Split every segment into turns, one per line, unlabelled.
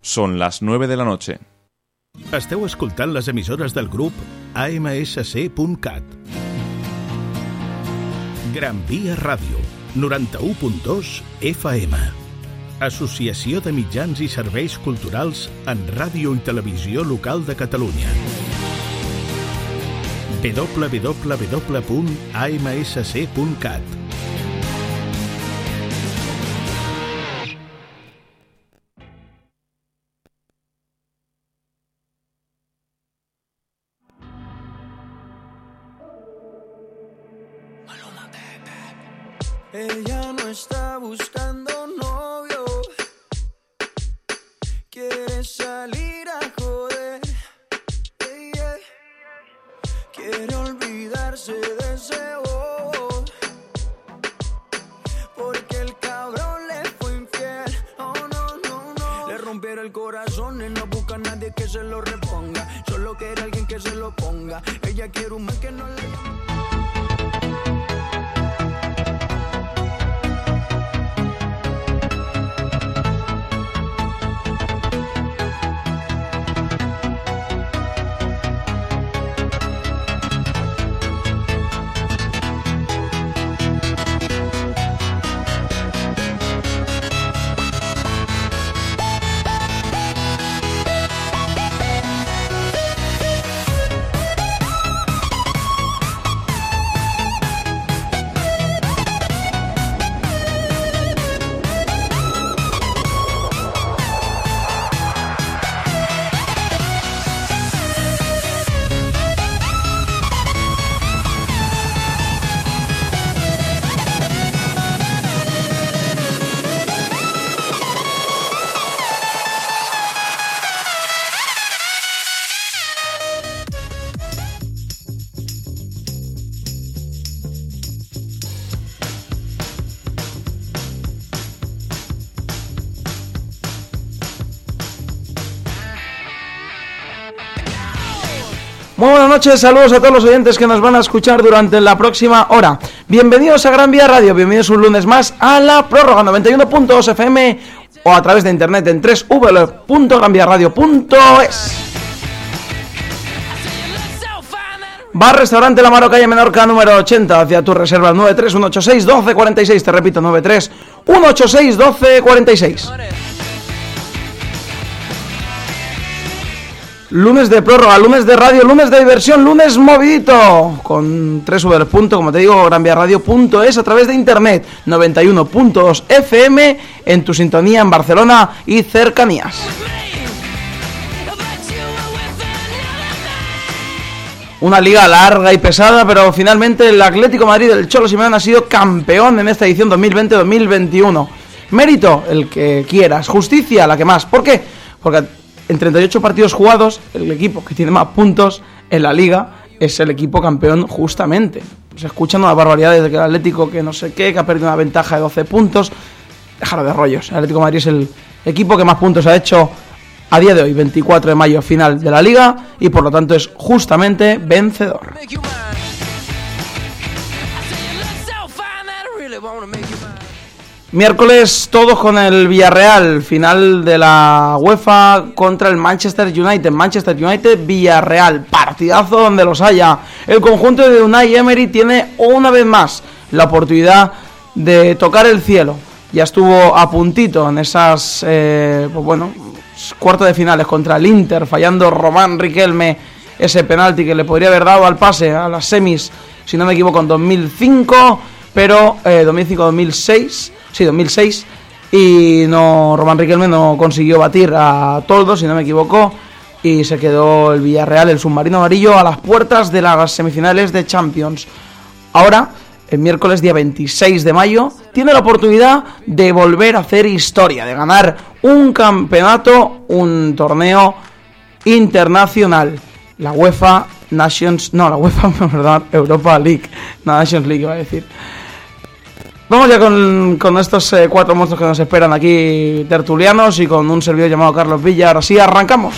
Són les 9 de la noche.
Esteu escoltant les emissores del grup AMSC.cat. Gran Via Ràdio, 91.2 FM. Associació de Mitjans i Serveis Culturals en Ràdio i Televisió Local de Catalunya www.amsc.cat
Muy buenas noches, saludos a todos los oyentes que nos van a escuchar durante la próxima hora. Bienvenidos a Gran Vía Radio, bienvenidos un lunes más a la prórroga 91.2 FM o a través de internet en www.granviaradio.es. Bar Restaurante La Maro, Menorca, número 80, hacia tu reserva 931861246, te repito, 931861246. Lunes de prórroga, lunes de radio, lunes de diversión, lunes movidito. Con 3 punto, como te digo, granviaradio.es a través de internet. 91.2 FM en tu sintonía en Barcelona y cercanías. Una liga larga y pesada, pero finalmente el Atlético Madrid del Cholo Simeone ha sido campeón en esta edición 2020-2021. Mérito, el que quieras. Justicia, la que más. ¿Por qué? Porque en 38 partidos jugados, el equipo que tiene más puntos en la liga es el equipo campeón justamente. Se escuchan unas barbaridades de que el Atlético que no sé qué, que ha perdido una ventaja de 12 puntos. Déjalo de rollos. El Atlético Madrid es el equipo que más puntos ha hecho a día de hoy, 24 de mayo, final de la liga, y por lo tanto es justamente vencedor. Miércoles todos con el Villarreal, final de la UEFA contra el Manchester United. Manchester United Villarreal, partidazo donde los haya. El conjunto de Unai Emery tiene una vez más la oportunidad de tocar el cielo. Ya estuvo a puntito en esas, eh, pues bueno, cuartos de finales contra el Inter, fallando Román Riquelme ese penalti que le podría haber dado al pase a las semis, si no me equivoco, en 2005, pero eh, 2005-2006 sí, 2006, y no Román Riquelme no consiguió batir a Toldo, si no me equivoco, y se quedó el Villarreal, el submarino amarillo, a las puertas de las semifinales de Champions. Ahora, el miércoles día 26 de mayo, tiene la oportunidad de volver a hacer historia, de ganar un campeonato, un torneo internacional. La UEFA Nations, no, la UEFA, perdón, Europa League, no Nations League iba a decir. Vamos ya con, con estos eh, cuatro monstruos que nos esperan aquí tertulianos y con un servidor llamado Carlos Villa. Ahora sí, arrancamos.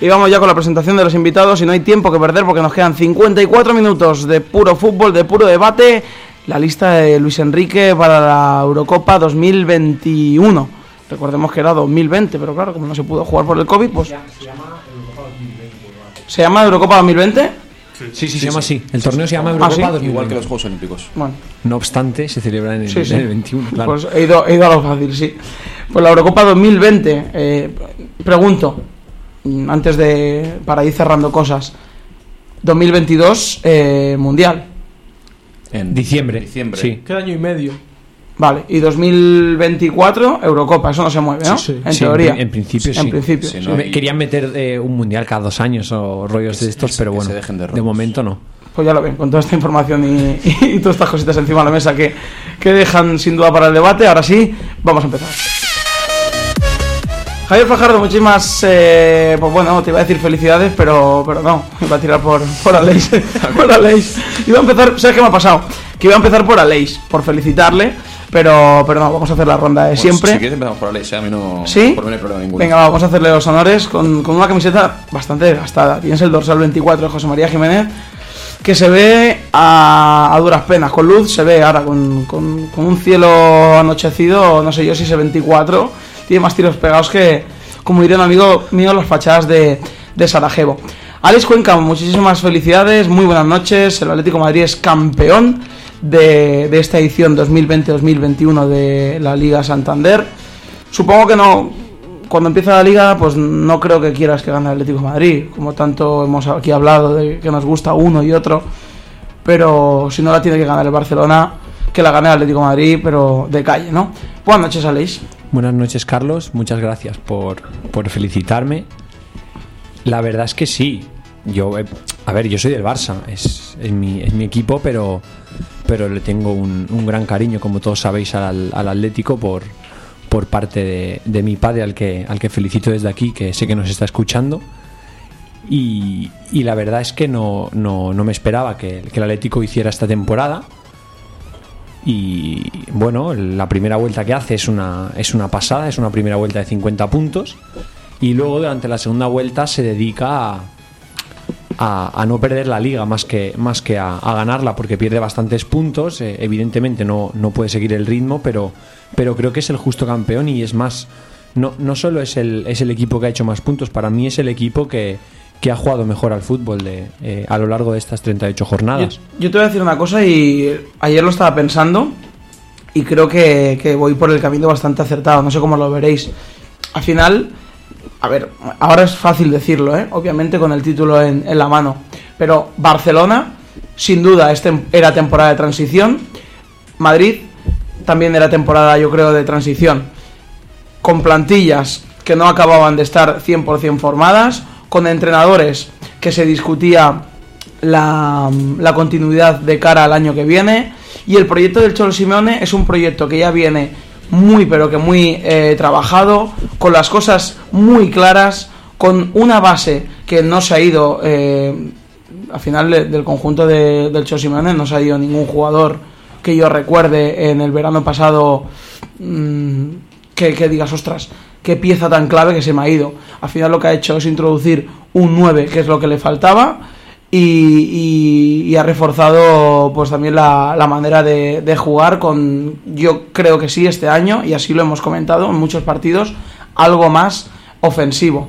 Y vamos ya con la presentación de los invitados y no hay tiempo que perder porque nos quedan 54 minutos de puro fútbol, de puro debate. La lista de Luis Enrique para la Eurocopa 2021. Recordemos que era 2020, pero claro, como no se pudo jugar por el COVID, pues... ¿Se llama Eurocopa 2020?
Sí, sí, se llama así. El torneo se llama
Ah,
Eurocopa
¿sí?
2020.
Igual que los Juegos Olímpicos.
Bueno,
No obstante, se celebra en el,
sí, sí.
en el 21, claro.
Pues he ido, he ido a lo fácil, sí. Pues la Eurocopa 2020, eh, pregunto, antes de. para ir cerrando cosas. 2022, eh, Mundial.
En
Diciembre.
Diciembre.
Sí.
Queda año y medio.
Vale, y 2024, Eurocopa, eso no se mueve, ¿no?
Sí, sí.
En
Sí,
teoría.
En, en principio sí.
En principio.
Sí,
Sí,
no,
me-
y-
Querían meter eh, un mundial cada dos años o rollos de estos,
que
pero bueno,
dejen de
de, momento no.
Pues ya lo ven, con toda esta información y, y todas estas cositas encima de la mesa que, que dejan sin duda para el debate. Ahora sí, vamos a empezar. Javier Fajardo, muchísimas. eh, pues bueno, te iba a decir felicidades, pero, pero no, iba a tirar por, por Aleix. por Aleix. Iba a empezar, ¿sabes qué me ha pasado? Que iba a empezar por Aleix, por felicitarle, pero, pero no, vamos a hacer la ronda de
Bueno,
siempre.
Si quieres empezamos por la ley, a mí no,
¿Sí?
por mí no hay problema ninguno.
Venga, va, vamos a hacerle los honores con, con una camiseta bastante desgastada. Tienes el dorsal 24 de José María Jiménez, que se ve a, a duras penas. Con luz se ve ahora, con, con- con un cielo anochecido, no sé yo si ese 24. Tiene más tiros pegados que, como diría un amigo mío, las fachadas de, de Sarajevo. Alex Cuenca, muchísimas felicidades, muy buenas noches. El Atlético de Madrid es campeón de, de esta edición 2020-2021 de la Liga Santander. Supongo que no. Cuando empieza la liga, pues no creo que quieras que gane el Atlético Madrid. Como tanto hemos aquí hablado de que nos gusta uno y otro. Pero si no la tiene que ganar el Barcelona, que la gane el Atlético Madrid, pero de calle, ¿no? Buenas noches, Aleix.
Buenas noches, Carlos. Muchas gracias por, por felicitarme. La verdad es que sí. Yo, eh, a ver, yo soy del Barça, es, es mi, es mi equipo, pero, pero le tengo un, un gran cariño, como todos sabéis, al, al Atlético por, por parte de, mi padre, al que, al que felicito desde aquí, que sé que nos está escuchando. Y, y la verdad es que no, no, no me esperaba que, que el Atlético hiciera esta temporada. Y bueno, la primera vuelta que hace es una, es una pasada, es una primera vuelta de 50 puntos. Y luego durante la segunda vuelta se dedica a, a- no perder la liga más que, más que a, a ganarla porque pierde bastantes puntos. Eh, evidentemente no, no puede seguir el ritmo, pero, pero creo que es el justo campeón y es más, no, no solo es el, es el equipo que ha hecho más puntos, para mí es el equipo que, que ha jugado mejor al fútbol de, eh, a lo largo de estas 38 jornadas.
Yo, yo te voy a decir una cosa y ayer lo estaba pensando y creo que, que voy por el camino bastante acertado. No sé cómo lo veréis. Al final, a ver, ahora es fácil decirlo, ¿eh? obviamente con el título en, la mano. Pero Barcelona, sin duda, es tem- era temporada de transición. Madrid también era temporada, yo creo, de transición. Con plantillas que no acababan de estar 100% formadas, con entrenadores que se discutía la, la continuidad de cara al año que viene. Y el proyecto del Cholo Simeone es un proyecto que ya viene muy, pero que muy eh, trabajado, con las cosas muy claras, con una base que no se ha ido. eh, al final de- del conjunto de- del Simeone no se ha ido ningún jugador que yo recuerde en el verano pasado mm, que, que digas, ostras, qué pieza tan clave que se me ha ido. Al final lo que ha hecho es introducir un 9, que es lo que le faltaba, y, ha reforzado pues también la, la manera de, jugar con, yo creo que sí, este año, y así lo hemos comentado en muchos partidos, algo más ofensivo.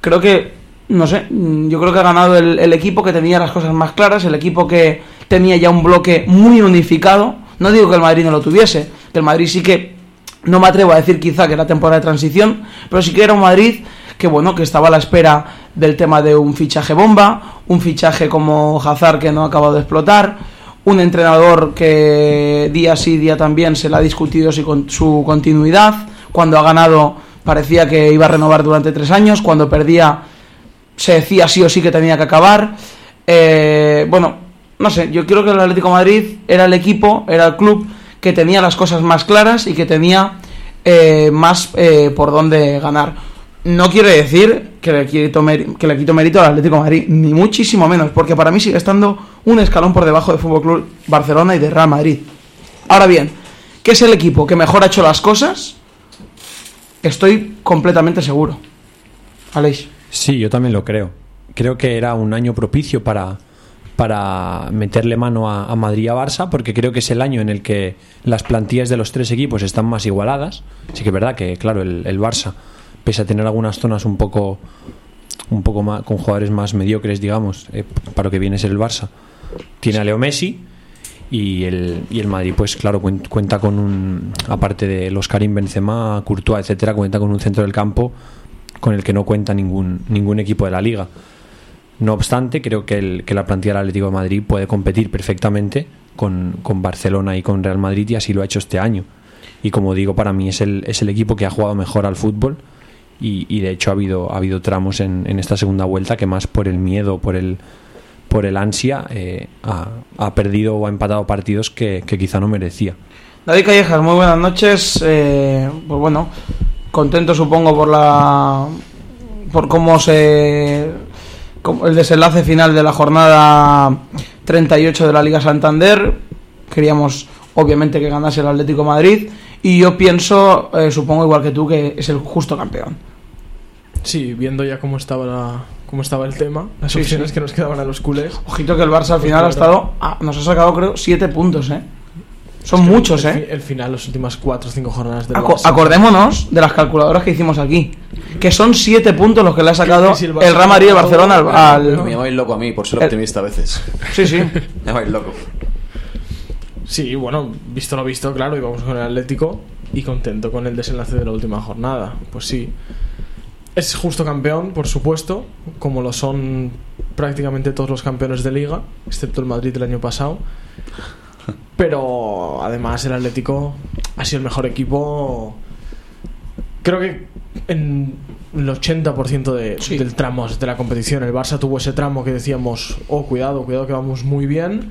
Creo que, no sé, yo creo que ha ganado el, el equipo que tenía las cosas más claras, el equipo que tenía ya un bloque muy unificado. No digo que el Madrid no lo tuviese, que el Madrid sí que no me atrevo a decir quizá que era temporada de transición, pero sí que era un Madrid que bueno, que estaba a la espera del tema de un fichaje bomba, un fichaje como Hazard que no ha acabado de explotar, un entrenador que día sí día también se le ha discutido su continuidad, cuando ha ganado parecía que iba a renovar durante tres años, cuando perdía se decía sí o sí que tenía que acabar. Eh, bueno, no sé, yo creo que el Atlético Madrid era el equipo, era el club que tenía las cosas más claras y que tenía eh, más eh, por dónde ganar. No quiere decir que le, quito que le quito mérito al Atlético Madrid, ni muchísimo menos, porque para mí sigue estando un escalón por debajo de Fútbol Club Barcelona y de Real Madrid. Ahora bien, ¿qué es el equipo que mejor ha hecho las cosas? Estoy completamente seguro. Aleix.
Sí, yo también lo creo. Creo que era un año propicio para, para meterle mano a, Madrid y a Barça, porque creo que es el año en el que las plantillas de los tres equipos están más igualadas. Sí que es verdad que, claro, el Barça, pese a tener algunas zonas un poco un poco más con jugadores más mediocres, digamos, eh, para lo que viene a ser el Barça, tiene a Leo Messi y el, y el Madrid, pues claro, cuen- cuenta con un, aparte de los Karim Benzema, Courtois, etcétera, cuenta con un centro del campo con el que no cuenta ningún, ningún equipo de la liga. No obstante, creo que, el, que la plantilla del Atlético de Madrid puede competir perfectamente con, con Barcelona y con Real Madrid y así lo ha hecho este año. Y como digo, para mí es el, es el equipo que ha jugado mejor al fútbol y, de hecho ha habido, ha habido tramos en, en esta segunda vuelta que más por el miedo, por el, por el ansia, eh, ha, ha perdido o ha empatado partidos que, quizá no merecía.
David Callejas, muy buenas noches. Eh, pues bueno, contento supongo por la por cómo se el desenlace final de la jornada 38 de la Liga Santander. Queríamos obviamente que ganase el Atlético Madrid y yo pienso, eh, supongo igual que tú, que es el justo campeón.
Sí, viendo ya cómo estaba la- cómo estaba el tema, las
Sí,
opciones
sí.
que nos quedaban a los culés.
Ojito que el Barça al final ha estado, ah, nos ha sacado creo siete puntos, ¿eh? Son
Es que
muchos,
el,
¿eh?
El final, las últimas 4 o 5 jornadas del
Aco-
Barça.
acordémonos de las calculadoras que hicimos aquí. Que son siete puntos los que le ha sacado
si el
el, Real Madrid y el
gana
Barcelona al. al-
Me llamáis loco a mí por ser
El-
optimista a veces.
Sí, sí.
Me llamáis loco.
Sí, bueno, visto lo visto, claro, íbamos con el Atlético y contento con el desenlace de la última jornada. Pues sí. Es justo campeón, por supuesto, como lo son prácticamente todos los campeones de liga, excepto el Madrid del año pasado. Pero además el Atlético ha sido el mejor equipo. Creo que en el 80% de,
Sí.
del tramo de la competición. El Barça tuvo ese tramo que decíamos, oh, cuidado, cuidado que vamos muy bien.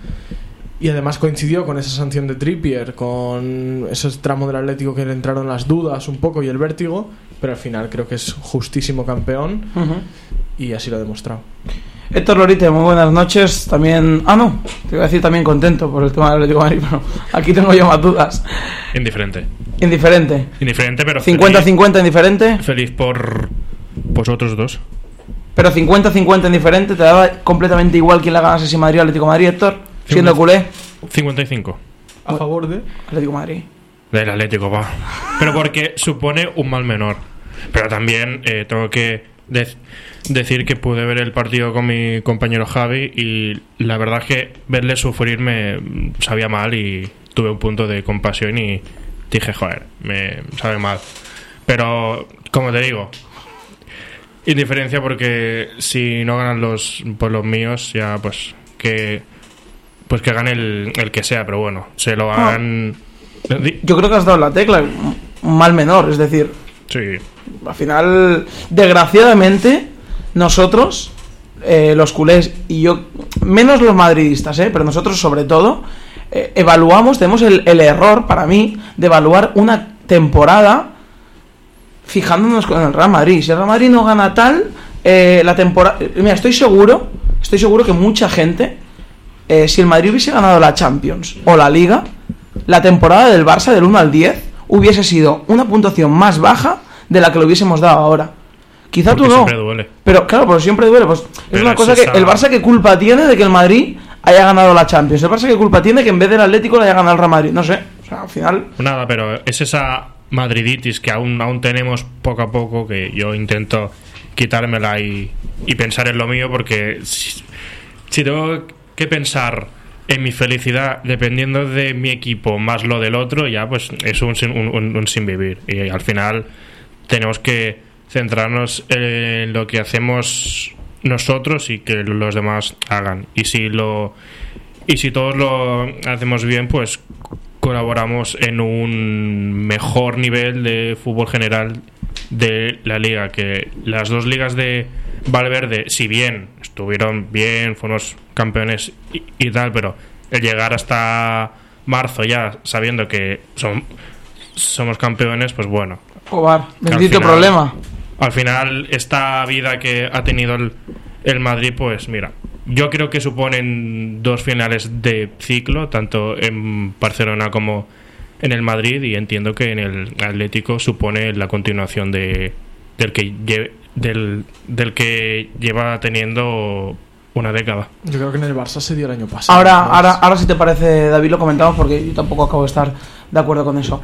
Y además coincidió con esa sanción de Trippier, con ese tramo del Atlético que le entraron las dudas un poco y el vértigo, pero al final creo que es justísimo campeón y así lo ha demostrado.
Héctor Lorite, muy buenas noches. También. Ah, no. Te iba a decir también contento por el tema del Atlético de Madrid, pero aquí tengo yo más dudas.
Indiferente.
Indiferente.
Indiferente, pero
50-50 indiferente.
feliz, feliz por vosotros dos.
Pero 50-50 indiferente. ¿Te daba completamente igual quién la ganase si Madrid o Atlético de Madrid, Héctor? Siendo
50.
culé.
55.
A favor de...
Atlético de Madrid.
Del Atlético, va. Pero porque supone un mal menor. Pero también eh, tengo que dec- decir que pude ver el partido con mi compañero Javi y la verdad es que verle sufrir me mm, sabía mal y tuve un punto de compasión y dije, joder, me sabe mal. Pero, como te digo, indiferencia porque si no ganan los, pues los míos, ya pues que pues que gane el, el que sea, pero bueno, se lo han... Di-
Yo creo que has dado la tecla. Un mal menor. Es decir,
Sí,
Al final, desgraciadamente, nosotros, eh, los culés, y yo, menos los madridistas, eh, pero nosotros sobre todo, eh, evaluamos, tenemos el, el error, para mí, de evaluar una temporada fijándonos con el Real Madrid. Si el Real Madrid no gana tal, eh, la temporada... Mira, estoy seguro, estoy seguro que mucha gente, eh, si el Madrid hubiese ganado la Champions o la Liga, la temporada del Barça del 1 al 10 hubiese sido una puntuación más baja de la que le hubiésemos dado ahora. Quizá
porque
tú no.
siempre duele.
Pero claro, pero siempre duele. Pues, es una cosa que el Barça qué culpa tiene de que el Madrid haya ganado la Champions. El Barça qué culpa tiene que en vez del Atlético le haya ganado el Real Madrid. No sé. O sea, al final.
Nada, pero es esa madriditis que aún, aún tenemos poco a poco que yo intento quitármela y, y pensar en lo mío porque si, si tengo que pensar en mi felicidad dependiendo de mi equipo más lo del otro, ya pues es un, un- un sin vivir. Y al final tenemos que centrarnos en lo que hacemos nosotros y que los demás hagan. Y si lo y si todos lo hacemos bien, pues colaboramos en un mejor nivel de fútbol general de la liga. Que las dos ligas de Valverde, si bien estuvieron bien, fuimos campeones y, y tal, pero el llegar hasta marzo ya sabiendo que son, somos campeones, pues bueno, al
bendito
final-
problema.
al final esta vida que ha tenido el, el Madrid, pues mira, yo creo que suponen dos finales de ciclo, tanto en Barcelona como en el Madrid, y entiendo que en el Atlético supone la continuación de del que lle- del, del que lleva teniendo una década.
Yo creo que en el Barça se dio el año pasado.
Ahora, ahora, ahora si te parece, David, lo comentamos porque yo tampoco acabo de estar de acuerdo con eso.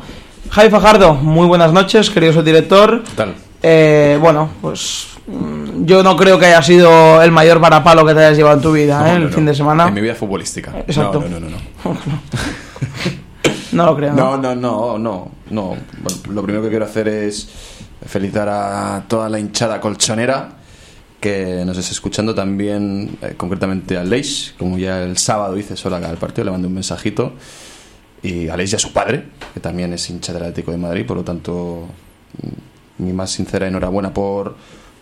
Javi Fajardo, muy buenas noches, querido subdirector.
¿Qué tal?
Eh, bueno, pues mm, yo no creo que haya sido el mayor varapalo que te hayas llevado en tu vida,
No,
¿eh?
no,
el
no.
fin de semana.
En mi vida futbolística.
Exacto.
No, no, no, no. no.
No lo creo.
No, no, no, no, no. Bueno, lo primero que quiero hacer es felicitar a toda la hinchada colchonera que nos está escuchando también, eh, concretamente a Leix, como ya el sábado hice sola al partido, le mandé un mensajito, y a Leix y a su padre, que también es hincha del Atlético de Madrid, por lo tanto, mi más sincera enhorabuena por,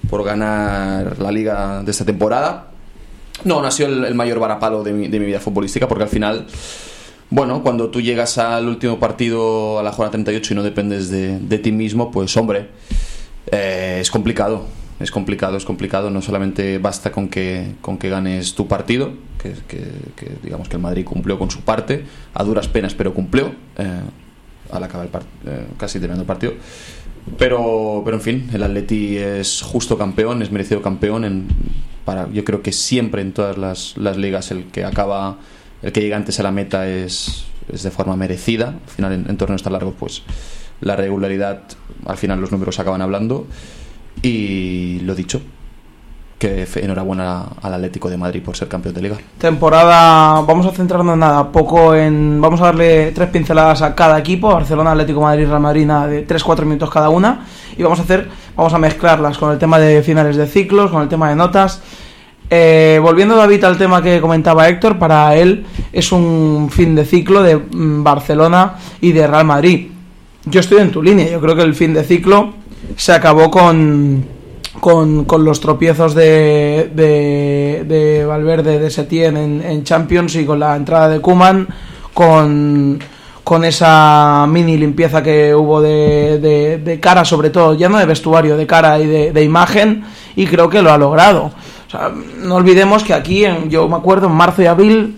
por ganar la liga de esta temporada. No, no ha sido el, el mayor varapalo de mi, de mi vida futbolística, porque al final... Bueno, cuando tú llegas al último partido, a la jornada 38 y no dependes de, de ti mismo, pues hombre, eh, es complicado. Es complicado, es complicado. No solamente basta con que, con que ganes tu partido, que, que- que digamos que el Madrid cumplió con su parte, a duras penas, pero cumplió eh, al acabar el eh, casi terminando el partido. Pero, pero en fin, el Atleti es justo campeón, es merecido campeón. En, para, yo creo que siempre en todas las, las ligas el que acaba, el que llega antes a la meta es, es de forma merecida. Al final, en, en torneos tan largos, pues la regularidad, al final los números acaban hablando. Y lo dicho, que enhorabuena al Atlético de Madrid por ser campeón de liga.
Temporada, vamos a centrarnos nada, poco en. Vamos a darle tres pinceladas a cada equipo: Barcelona, Atlético Madrid, Real Madrid, de 3-4 minutos cada una. Y vamos a hacer, vamos a mezclarlas con el tema de finales de ciclos, con el tema de notas. Eh, volviendo David al tema que comentaba Héctor, para él es un fin de ciclo de mm, Barcelona y de Real Madrid. Yo estoy en tu línea, yo creo que el fin de ciclo se acabó con, con, los tropiezos de, de, de Valverde, de Setién en, Champions y con la entrada de Kuman, con, con esa mini limpieza que hubo de, de, de cara, sobre todo, ya no de vestuario, de cara y de imagen, y creo que lo ha logrado. O sea, no olvidemos que aquí, yo me acuerdo, en marzo y abril,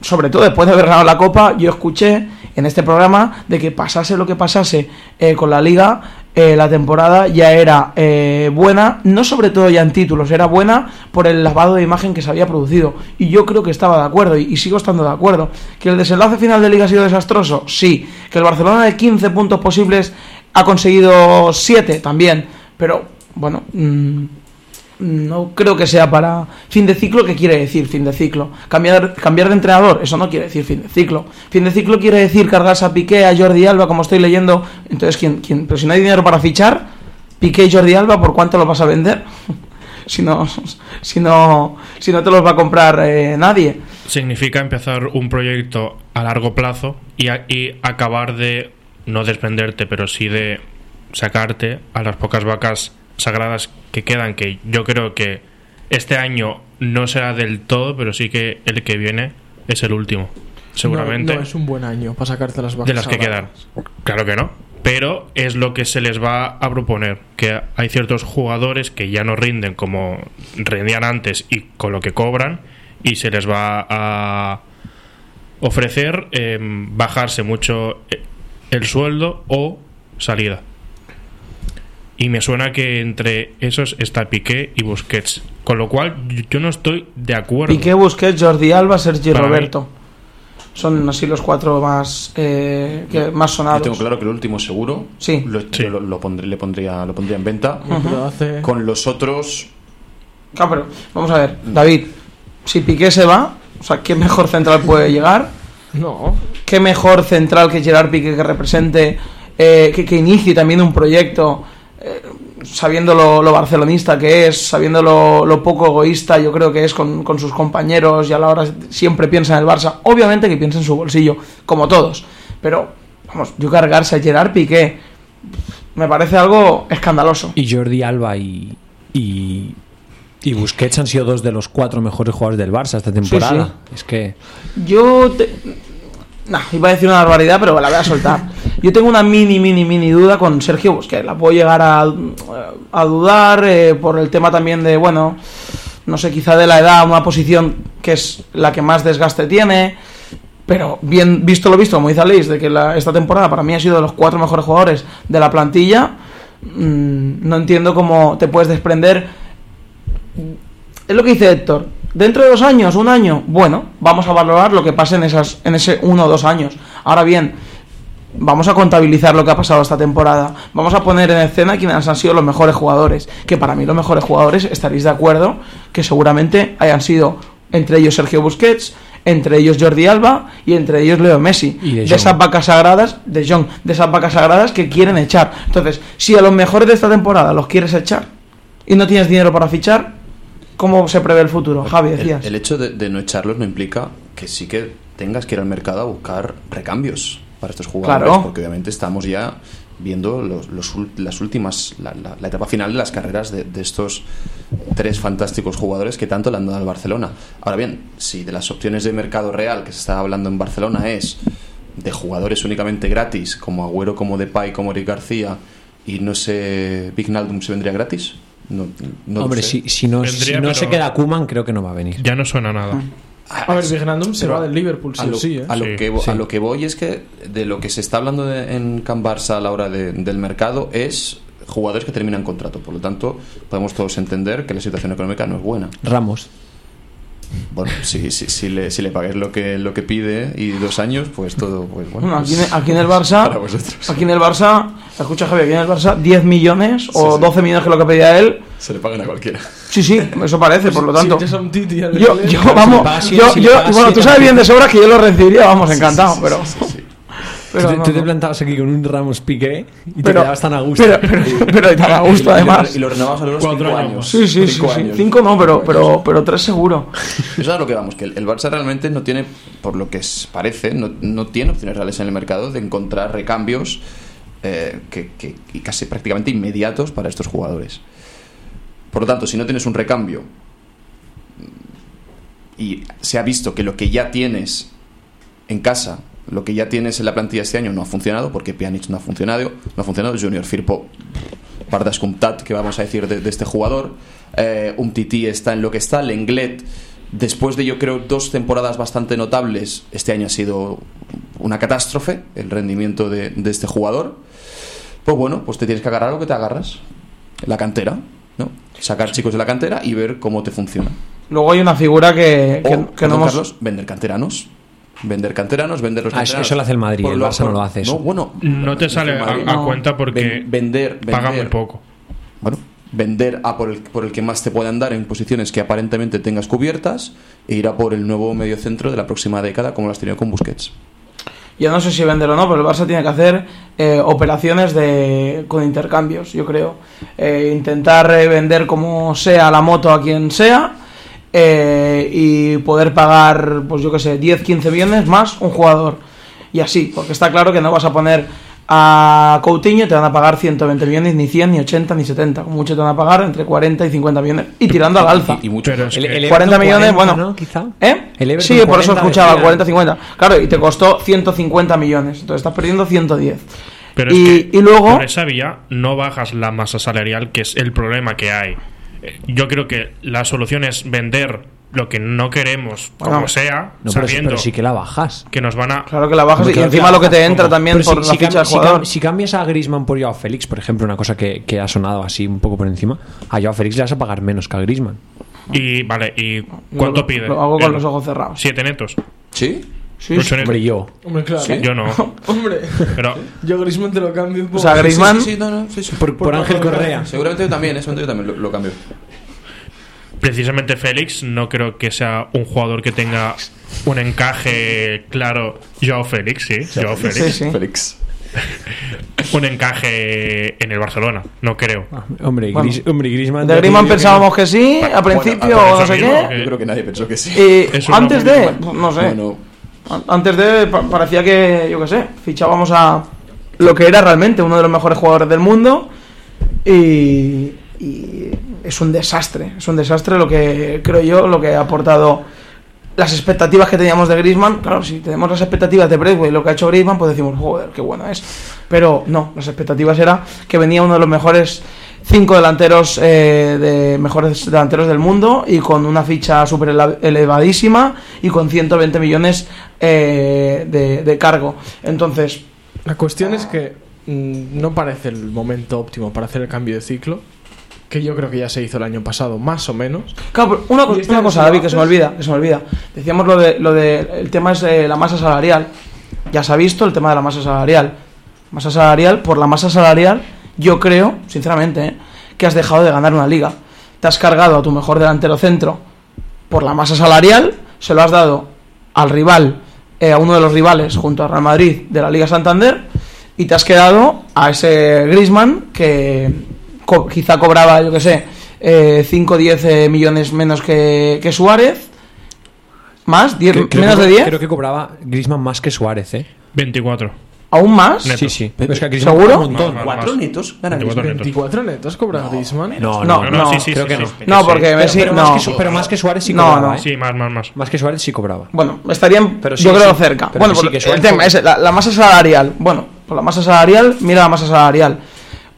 sobre todo después de haber ganado la Copa, yo escuché en este programa de que pasase lo que pasase eh, con la Liga, eh, la temporada ya era eh, buena, no sobre todo ya en títulos, era buena por el lavado de imagen que se había producido. Y yo creo que estaba de acuerdo y, y sigo estando de acuerdo. ¿Que el desenlace final de Liga ha sido desastroso? Sí. ¿Que el Barcelona de 15 puntos posibles ha conseguido 7? También. Pero, bueno... mm, no creo que sea para fin de ciclo. ¿Qué quiere decir fin de ciclo? Cambiar, cambiar de entrenador, eso no quiere decir fin de ciclo. Fin de ciclo quiere decir cargarse a Piqué, a Jordi Alba, como estoy leyendo. Entonces, ¿quién, quién? Pero si no hay dinero para fichar, Piqué y Jordi Alba, ¿por cuánto los vas a vender? si, no, si, no, si no te los va a comprar eh, nadie.
Significa empezar un proyecto a largo plazo y, a- y acabar de no desprenderte, pero sí de sacarte a las pocas vacas sagradas que quedan, que yo creo que este año no será del todo, pero sí que el que viene es el último. Seguramente.
No, no es un buen año para sacarte las vacas.
de las que quedan. Claro que no. Pero es lo que se les va a proponer. Que hay ciertos jugadores que ya no rinden como rendían antes y con lo que cobran. Y se les va a ofrecer eh, bajarse mucho eh, el sueldo o salida. Y me suena que entre esos está Piqué y Busquets. Con lo cual yo- yo no estoy de acuerdo.
Piqué, Busquets, Jordi Alba, Sergi
Para mí.
Roberto. Son así los cuatro más, eh, que, más
Yo
sonados.
tengo claro que el último seguro
Sí.
lo,
Sí.
lo- lo pondré- le pondría, lo pondría en venta. Con los otros,
Claro, pero vamos a ver, David, si Piqué se va, o sea, ¿qué mejor central puede llegar?
No,
¿Qué mejor central que Gerard Piqué que represente, eh, que, que inicie también un proyecto, eh, sabiendo lo, lo barcelonista que es, sabiendo lo, lo poco egoísta yo creo que es con, con sus compañeros y a la hora siempre piensa en el Barça, obviamente que piensa en su bolsillo, como todos, pero vamos, yo cargarse a Gerard Piqué me parece algo escandaloso.
Y Jordi Alba y, y, y Busquets han sido dos de los cuatro mejores jugadores del Barça esta temporada.
sí.
Es que
Yo te... Nah, iba a decir una barbaridad, pero la voy a soltar. Yo tengo una mini, mini, mini duda con Sergio Busquets. La puedo llegar a, dudar eh, por el tema también de, bueno, no sé, quizá de la edad, una posición que es la que más desgaste tiene. Pero bien visto lo visto, como dice Aleix, de que la- esta temporada para mí ha sido de los cuatro mejores jugadores de la plantilla. mm, no entiendo cómo te puedes desprender. Es lo que dice Héctor. Dentro de dos años, un año, bueno, vamos a valorar lo que pase en, esas, en ese uno o dos años. Ahora bien, vamos a contabilizar lo que ha pasado esta temporada. Vamos a poner en escena quiénes han sido los mejores jugadores. Que para mí los mejores jugadores, estaréis de acuerdo, que seguramente hayan sido entre ellos Sergio Busquets, entre ellos Jordi Alba y entre ellos Leo Messi.
Y De
esas vacas sagradas, de Jong, de esas vacas sagradas que quieren echar. Entonces, si a los mejores de esta temporada los quieres echar y no tienes dinero para fichar, ¿cómo se prevé el futuro? Javi,
El,
decías.
el hecho de, de no echarlos no implica que sí que tengas que ir al mercado a buscar recambios para estos jugadores,
Claro.
porque obviamente estamos ya viendo los, los las últimas, la, la- la etapa final de las carreras de, de estos tres fantásticos jugadores que tanto le han dado al Barcelona. Ahora bien, si de las opciones de mercado real que se está hablando en Barcelona es de jugadores únicamente gratis, como Agüero, como Depay, como Eric García, y no sé, Vignaldum se vendría gratis. No,
Hombre, si, si no,
Vendría,
si no se quera Kuman, creo que no va a venir.
Ya no suena nada.
A ver, Vignaldum se va del Liverpool, sí
a
o
lo,
sí, ¿eh?
a lo
Sí,
que,
sí.
a lo que voy es que de lo que se está hablando de- en Can Barça a la hora de- del mercado es jugadores que terminan contrato. Por lo tanto, podemos todos entender que la situación económica no es buena.
Ramos.
Bueno, si, si, si le, si le pagáis lo que, lo que pide y dos años, pues todo, pues bueno.
Bueno, aquí,
pues
en- aquí en el
para
Barça,
vosotros.
aquí en el Barça, escucha Javi, aquí en el Barça, 10 millones o
Sí, sí.
12 millones que es lo que pedía él.
Se le pagan a cualquiera.
Sí, sí, eso parece, por lo tanto. Yo, yo, vamos, yo, yo, bueno, tú sabes bien de sobra que yo lo recibiría, vamos, encantado, pero,
Sí, sí.
Pero,
tú, te-
no,
tú te
no.
plantabas aquí con un Ramos Piqué y te quedabas tan a gusto.
Pero, pero, tan a gusto,
Y lo-
además.
Y lo renovamos a los
Cuatro
cinco
años
años.
Sí, sí, sí,
Cinco
sí.
años.
Cinco no, pero, pero, pero tres seguro.
Eso es a lo que vamos, que el, el Barça realmente no tiene, por lo que parece, no, no tiene opciones reales en el mercado de encontrar recambios eh, que, que- y casi prácticamente inmediatos para estos jugadores. Por lo tanto, si no tienes un recambio y se ha visto que lo que ya tienes en casa, lo que ya tienes en la plantilla este año no ha funcionado, porque Pjanic no ha funcionado, no ha funcionado, Junior Firpo per descomptat, que vamos a decir de, de este jugador. Eh, un Titi está en lo que está. Lenglet, después de yo creo dos temporadas bastante notables, este año ha sido una catástrofe el rendimiento de, de este jugador. Pues bueno, pues te tienes que agarrar lo que te agarras. La cantera, ¿no? Sacar chicos de la cantera y ver cómo te funciona.
Luego hay una figura que, que,
O,
que no hemos...
Carlos, vender canteranos. Vender canteranos, vender los
Ah, eso-
canteranos.
eso lo hace el Madrid,
Por
el Barça no lo hace eso.
No, bueno.
No te sale a, a cuenta porque
Ven- vender,
paga muy
vender.
poco.
bueno, vender a por el, por el que más te puedan dar en posiciones que aparentemente tengas cubiertas e ir a por el nuevo mediocentro de la próxima década como lo has tenido con Busquets.
Yo no sé si vender o no, pero el Barça tiene que hacer eh, operaciones de, con intercambios, yo creo. Eh, intentar eh, vender como sea la moto a quien sea eh, y poder pagar, pues yo qué sé, 10, 15 millones más un jugador. Y así, porque está claro que no vas a poner a Coutinho y te van a pagar 120 millones, ni 100, ni 80, ni 70. Como mucho te van a pagar entre 40 y 50 millones. Y tirando al alza.
Y, y mucho
Pero es que-
El- el
40
Everton
millones,
40,
bueno.
¿no? Quizá.
¿Eh?
El
Sí, por eso
40
escuchaba,
decían.
40-50. Claro, y te costó 150 millones. Entonces estás perdiendo 110.
Pero
y,
es que
y luego.
por esa vía no bajas la masa salarial, que es el problema que hay. Yo creo que la solución es vender lo que no queremos, como sea,
No, pero, sí-
sabiendo
pero sí que la bajas.
que nos van a...
Claro que la bajas y encima lo que te entra
¿cómo?
también
Pero
por
si,
la
si
ficha del
si cam-
jugador.
si cambias a Griezmann por Joao Félix, por ejemplo, una cosa que, que ha sonado así un poco por encima, a Joao Félix le vas a pagar menos que a Griezmann.
Y vale, ¿y cuánto
Lo-
pide?
Lo hago con
El-
los ojos cerrados.
Siete netos.
¿Sí?
Sí, sí.
Hombre, yo.
Hombre, claro.
Yo no.
Hombre,
Pero
yo Griezmann te lo cambio un poco.
O sea, Griezmann.
Sí, sí, sí, no, no, sí, sí.
Por, por Ángel Correa.
Seguramente yo también, eh, seguramente yo también lo, lo cambio.
precisamente Félix no creo que sea un jugador que tenga un encaje claro. Joao Félix, sí. Joao Félix.
Sí, sí.
Félix.
Un encaje en el Barcelona. No creo.
Ah, Hombre,
Bueno.
Gris- hombre, Griezmann.
De Griezmann
que
pensábamos que sí, al
Bueno,
principio
por
o no
eso
sé
mismo,
qué.
Yo creo que nadie pensó que sí.
Una
antes de, no sé,
Bueno,
antes de pa- parecía que, yo qué sé, fichábamos a lo que era realmente uno de los mejores jugadores del mundo y, es un desastre, es un desastre lo que creo yo, lo que ha aportado las expectativas que teníamos de Griezmann. Claro, si tenemos las expectativas de Braithwaite y lo que ha hecho Griezmann, pues decimos, joder, qué bueno es. Pero no, las expectativas era que venía uno de los mejores cinco delanteros eh, de mejores delanteros del mundo y con una ficha súper ele- elevadísima y con 120 millones eh, de, de cargo. Entonces,
La cuestión es que mm, no parece el momento óptimo para hacer el cambio de ciclo. Que yo creo que ya se hizo el año pasado, más o menos.
Claro, pero una,
este
cosa, David, que se me olvida, que se me olvida. Decíamos lo de, lo de el tema es eh, la masa salarial. Ya se ha visto el tema de la masa salarial. Masa salarial, por la masa salarial, yo creo, sinceramente, eh, que has dejado de ganar una liga. Te has cargado a tu mejor delantero centro por la masa salarial, se lo has dado al rival, eh, a uno de los rivales junto a Real Madrid de la Liga Santander, y te has quedado a ese Grisman que co- quizá cobraba, yo que sé, eh, 5 o 10 eh, millones menos que, que Suárez. ¿Más? ¿Diez-
Creo- creo
¿Menos
que-
de 10?
Creo que cobraba Griezmann más que Suárez, ¿eh?
24.
¿Aún más?
Neto.
Sí, sí.
Pero-
Es que a Griezmann
¿Seguro?
un montón.
¿Cuatro
más.
netos gana
24
Griezmann?
netos.
24 netos cobra Griezmann.
No,
No,
no,
no,
sí, sí,
creo
sí,
que
sí.
no.
Sí,
No, porque
Pero,
Messi.
pero
no.
más que, pero más que Suárez sí
No,
cobraba,
no.
¿eh?
Sí, más, más, más.
Más que Suárez sí cobraba.
Bueno, estarían,
Pero sí,
yo creo,
sí.
cerca.
Pero
bueno,
que
el
Suárez
tema es la, la masa salarial. Bueno, por la masa salarial, mira la masa salarial.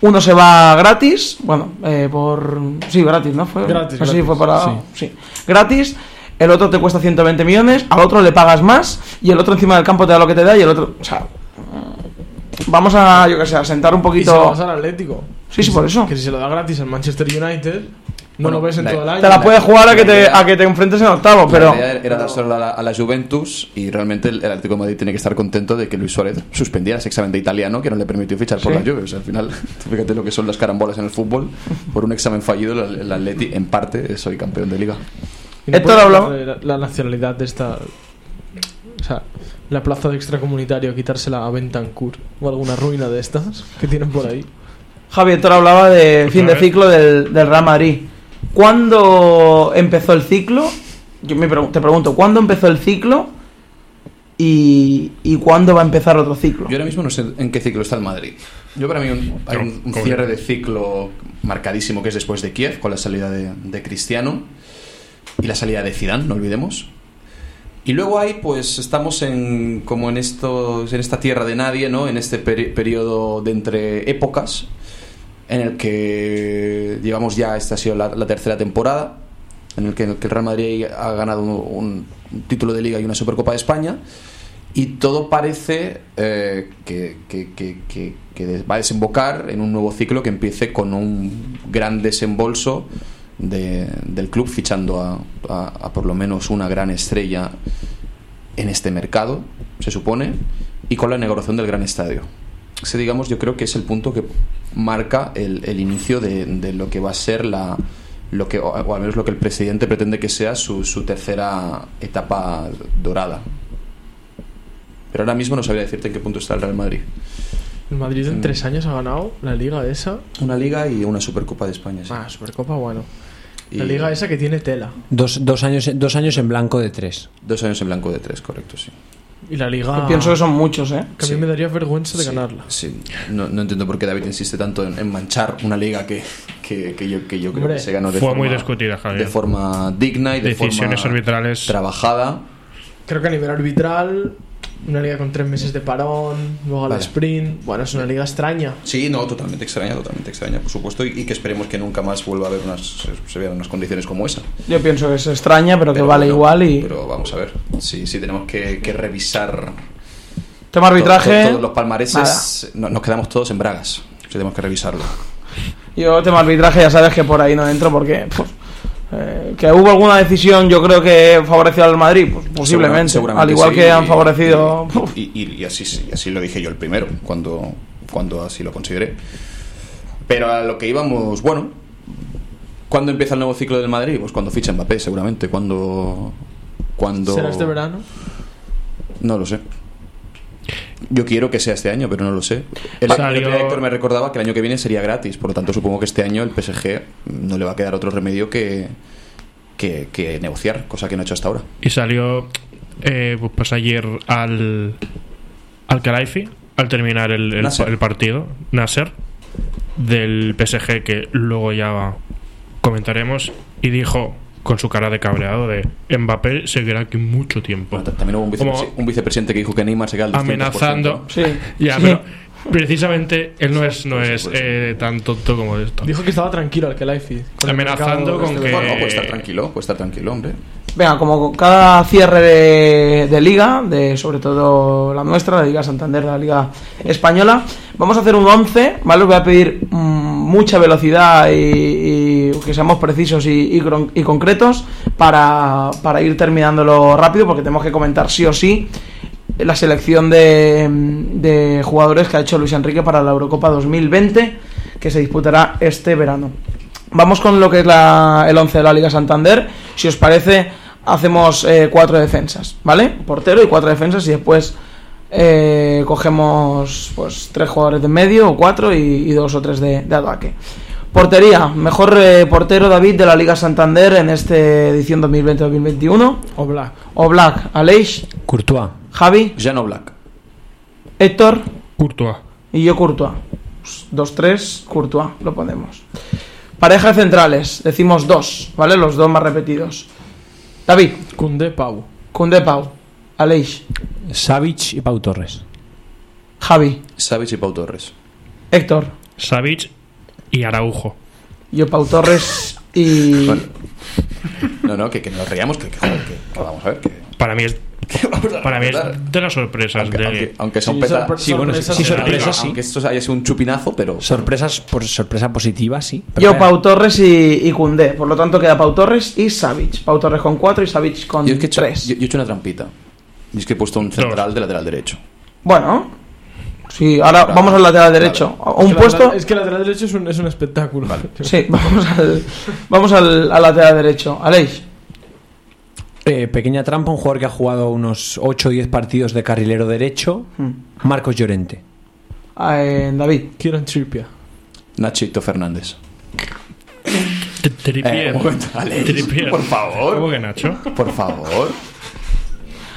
Uno se va gratis, bueno, eh, por... Sí, gratis, ¿no? Fue,
Gratis,
no si
gratis,
fue para...
sí.
Gratis. El otro te cuesta 120 millones, al otro le pagas más y el otro encima del campo te da lo que te da y el otro... O sea, vamos a, yo qué sé, a sentar un
Y se lo
poquito...
das al Atlético.
Sí, sí, por eso.
Que si se lo da gratis al Manchester United, no
Bueno,
lo ves en
la-
todo el año.
Te la puedes jugar a que te, a que te enfrentes en octavo, pero...
La idea era dárselo a la, a la Juventus y realmente el, el Atlético de Madrid tiene que estar contento de que Luis Suárez suspendiera ese examen de italiano que no le permitió fichar por
Sí.
la Juve. O sea, al final, fíjate lo que son las carambolas en el fútbol. Por un examen fallido, el, el Atleti, en parte, es hoy campeón de liga.
No puedes
hablaba-
quitarle La, la nacionalidad de esta. O sea, la plaza de extracomunitario, quitársela a Bentancur o alguna ruina de estas que tienen por ahí.
Javi Héctor hablaba de fin de ciclo del, del Real Madrid. ¿Cuándo empezó el ciclo? Yo me pregun- te pregunto, ¿cuándo empezó el ciclo? Y, y cuándo va a empezar otro ciclo?
Yo ahora mismo no sé en qué ciclo está el Madrid. Yo para mí un- hay un, un cierre de ciclo marcadísimo que es después de Kiev, con la salida de, de Cristiano y la salida de Zidane, no olvidemos. Y luego hay, pues, estamos en como en estos, en esta tierra de nadie, ¿no? En este peri- periodo de entre épocas, en el que llevamos ya, esta ha sido la, tercera temporada, en el que, en el que el Real Madrid ha ganado un, título de Liga y una Supercopa de España, y todo parece eh, que- que va a desembocar en un nuevo ciclo que empiece con un gran desembolso de- del club fichando a, a- a por lo menos una gran estrella en este mercado, se supone, y con la negociación del gran estadio. Ese, digamos, yo creo que es el punto que marca el, el inicio de, de lo que va a ser la lo que o o al menos lo que el presidente pretende que sea su, su tercera etapa dorada. Pero ahora mismo no sabría decirte en qué punto está el Real Madrid.
El Madrid en
Mm.
tres años ha ganado la liga esa.
Una liga y una Supercopa de España. sí.
Ah, Supercopa, bueno. La liga esa que tiene tela.
Dos, dos, años, dos años en blanco de tres.
Dos años en blanco de tres, correcto, sí.
Y la liga.
Yo pienso que son muchos, ¿eh?
que a mí me daría vergüenza de
Sí,
ganarla.
Sí, no, no entiendo por qué David insiste tanto en, en manchar una liga que, que, que yo, que yo creo que se ganó de
Fue
forma,
muy discutida, Javier.
de forma digna y de
Decisiones
forma
arbitrales.
trabajada.
Creo que a nivel arbitral, una liga con tres meses de parón, luego al
Vale.
sprint. Bueno, es una liga extraña.
Sí, no, totalmente extraña, totalmente extraña, por supuesto, y, y que esperemos que nunca más vuelva a haber unas, se, se vean unas condiciones como esa.
Yo pienso que es extraña, pero que vale
bueno,
igual y...
Pero vamos a ver, sí, sí tenemos que, que revisar
Tema arbitraje...
to- to- todos los palmareses, no- nos quedamos todos en bragas, sí, tenemos que revisarlo.
Yo tema arbitraje ya sabes que por ahí no entro porque... pues, eh, que hubo alguna decisión yo creo que favoreció al Madrid, pues posiblemente.
Seguramente
al igual
sí,
que han
y-
favorecido...
Y, y- y así, sí, así lo dije yo el primero, cuando, cuando así lo consideré. Pero a lo que íbamos, bueno, ¿cuándo empieza el nuevo ciclo del Madrid? Pues cuando ficha Mbappé, seguramente. Cuando. cuando
¿Será este verano?
No lo sé. Yo quiero que sea este año, pero no lo sé. El, otro día Héctor me recordaba que el año que viene sería gratis, por lo tanto supongo que este año el PSG no le va a quedar otro remedio que, que, que negociar, cosa que no ha hecho hasta ahora.
Y salió eh, pues ayer al al Khelaifi al terminar el, el partido Nasser del PSG que luego ya comentaremos y dijo con su cara de cabreado de Mbappé seguirá aquí mucho tiempo
Bueno, también hubo un, vicepresi-
Como
un vicepresidente que dijo que Neymar se queda al 200%,
amenazando.
Sí.
ya
Sí.
pero precisamente él no es, no es eh, tan tonto como esto.
Dijo que estaba tranquilo al que Life
Amenazando con que-
No, no, puede estar tranquilo, puede estar tranquilo, hombre.
Venga, como cada cierre de, de liga, de sobre todo la nuestra, la Liga Santander, la Liga Española, vamos a hacer un 11, ¿vale? Os voy a pedir mm, mucha velocidad y, y que seamos precisos y, y y concretos para, para ir terminándolo rápido, porque tenemos que comentar sí o sí la selección de, de jugadores que ha hecho Luis Enrique para la Eurocopa 2020, que se disputará este verano. Vamos con lo que es la- el 11 de la Liga Santander. Si os parece, hacemos eh, cuatro defensas, ¿vale? Portero y cuatro defensas y después eh, cogemos pues tres jugadores de medio o cuatro y, y dos o tres de, de ataque. Portería, mejor eh, portero David de la Liga Santander en esta edición 2020-2021.
O Black.
O Black, Aleix,
Courtois.
Javi,
Jano Black.
Héctor
Courtois.
y yo Courtois. Pues, Dos, tres, Courtois, lo ponemos. Pareja de centrales, decimos dos, ¿vale? Los dos más repetidos. David,
Kunde Pau.
Kunde Pau, Aleix,
Savic y Pau Torres.
Javi,
Savic y Pau Torres.
Héctor,
Savic y Araujo.
yo Pau Torres y...
Bueno. No, no, que, que nos reíamos, que, que, joder, que- que vamos a ver, que,
Para mí es, para mí es
empezar.
de las sorpresas
Aunque,
de...
aunque, aunque son
Sí,
peta-
sorpre-
Sí, bueno,
sorpresas
sí, sorpresas, sí.
Aunque esto haya sido un chupinazo, pero.
Sorpresas por sorpresa positiva, sí. Pero
Yo. Pau Torres y, y Koundé. Por lo tanto queda Pau Torres y Savic. Pau Torres con 4 y Savic con
Yo es que he hecho,
3.
yo, yo he hecho una trampita. Y es que he puesto un central de lateral derecho.
Bueno, sí, ahora
Claro,
vamos al lateral derecho.
claro.
Un
Es que
puesto...
lateral- Es que el lateral derecho es un, es un espectáculo.
Sí, vamos al, vamos al, al lateral derecho. Aleix,
Eh, pequeña trampa, un jugador que ha jugado unos 8 o 10 partidos de carrilero derecho.
Hmm.
Marcos Llorente.
eh, David,
Kieran Trippier.
Nachito Fernández.
Trippier.
Eh, un momento, Alex,
Trippier.
por favor.
¿Cómo que Nacho?
Por favor.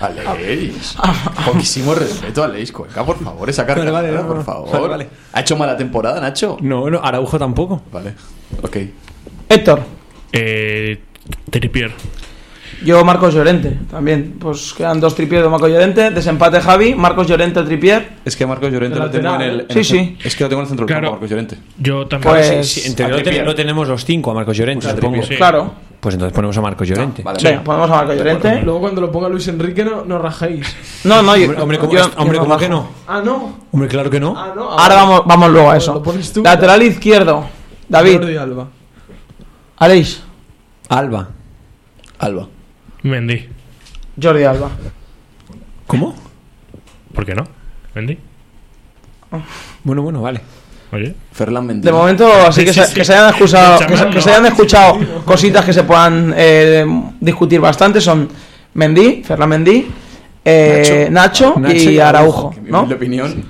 Aleix. Poquísimo respeto a Aleix Cuenca, por favor. Esa carga,
Vale, vale, no,
por
no.
favor.
Vale, vale.
¿Ha hecho mala temporada, Nacho?
No, no, Araujo tampoco.
Vale. Ok.
Héctor,
Eh, Trippier.
Yo Marcos Llorente. También, pues quedan dos tripier de Marcos Llorente. Desempate Javi, Marcos Llorente, tripier.
Es que Marcos Llorente lo tengo en el. en
Sí,
el-
sí.
Es que lo tengo en el centro del
Claro.
campo, Marcos Llorente.
Yo también.
Pues-
Sí, ten-
Trippier.
lo tenemos los 5 a Marcos Llorente,
Pues
supongo.
Sí.
Claro.
Pues entonces ponemos a Marcos Llorente.
Vale,
Venga, ponemos a Marcos Llorente.
Luego cuando lo ponga Luis Enrique no, no rajéis.
No, no, yo,
Hombre, hombre, ¿cómo,
yo-
hombre,
yo
¿cómo
bajo.
que no?
Ah, no.
Hombre, claro que no.
Ah, no.
Ahora vamos, vamos luego a eso.
Lo pones tú.
Lateral izquierdo, David,
Jordi Alba.
Aleix,
Alba.
Alba.
Mendy.
Jordi Alba.
¿Cómo?
¿Por qué no? Mendy.
Bueno, bueno, vale.
Oye.
Ferland Mendy.
De momento, así que,
Sí,
se,
sí.
que se hayan escuchado, que se,
Chamando.
que se hayan escuchado cositas que se puedan eh, discutir bastante son Mendy, Ferland Mendy, eh, Nacho,
Nacho
y
y
Araujo,
mi
¿no?
humilde opinión.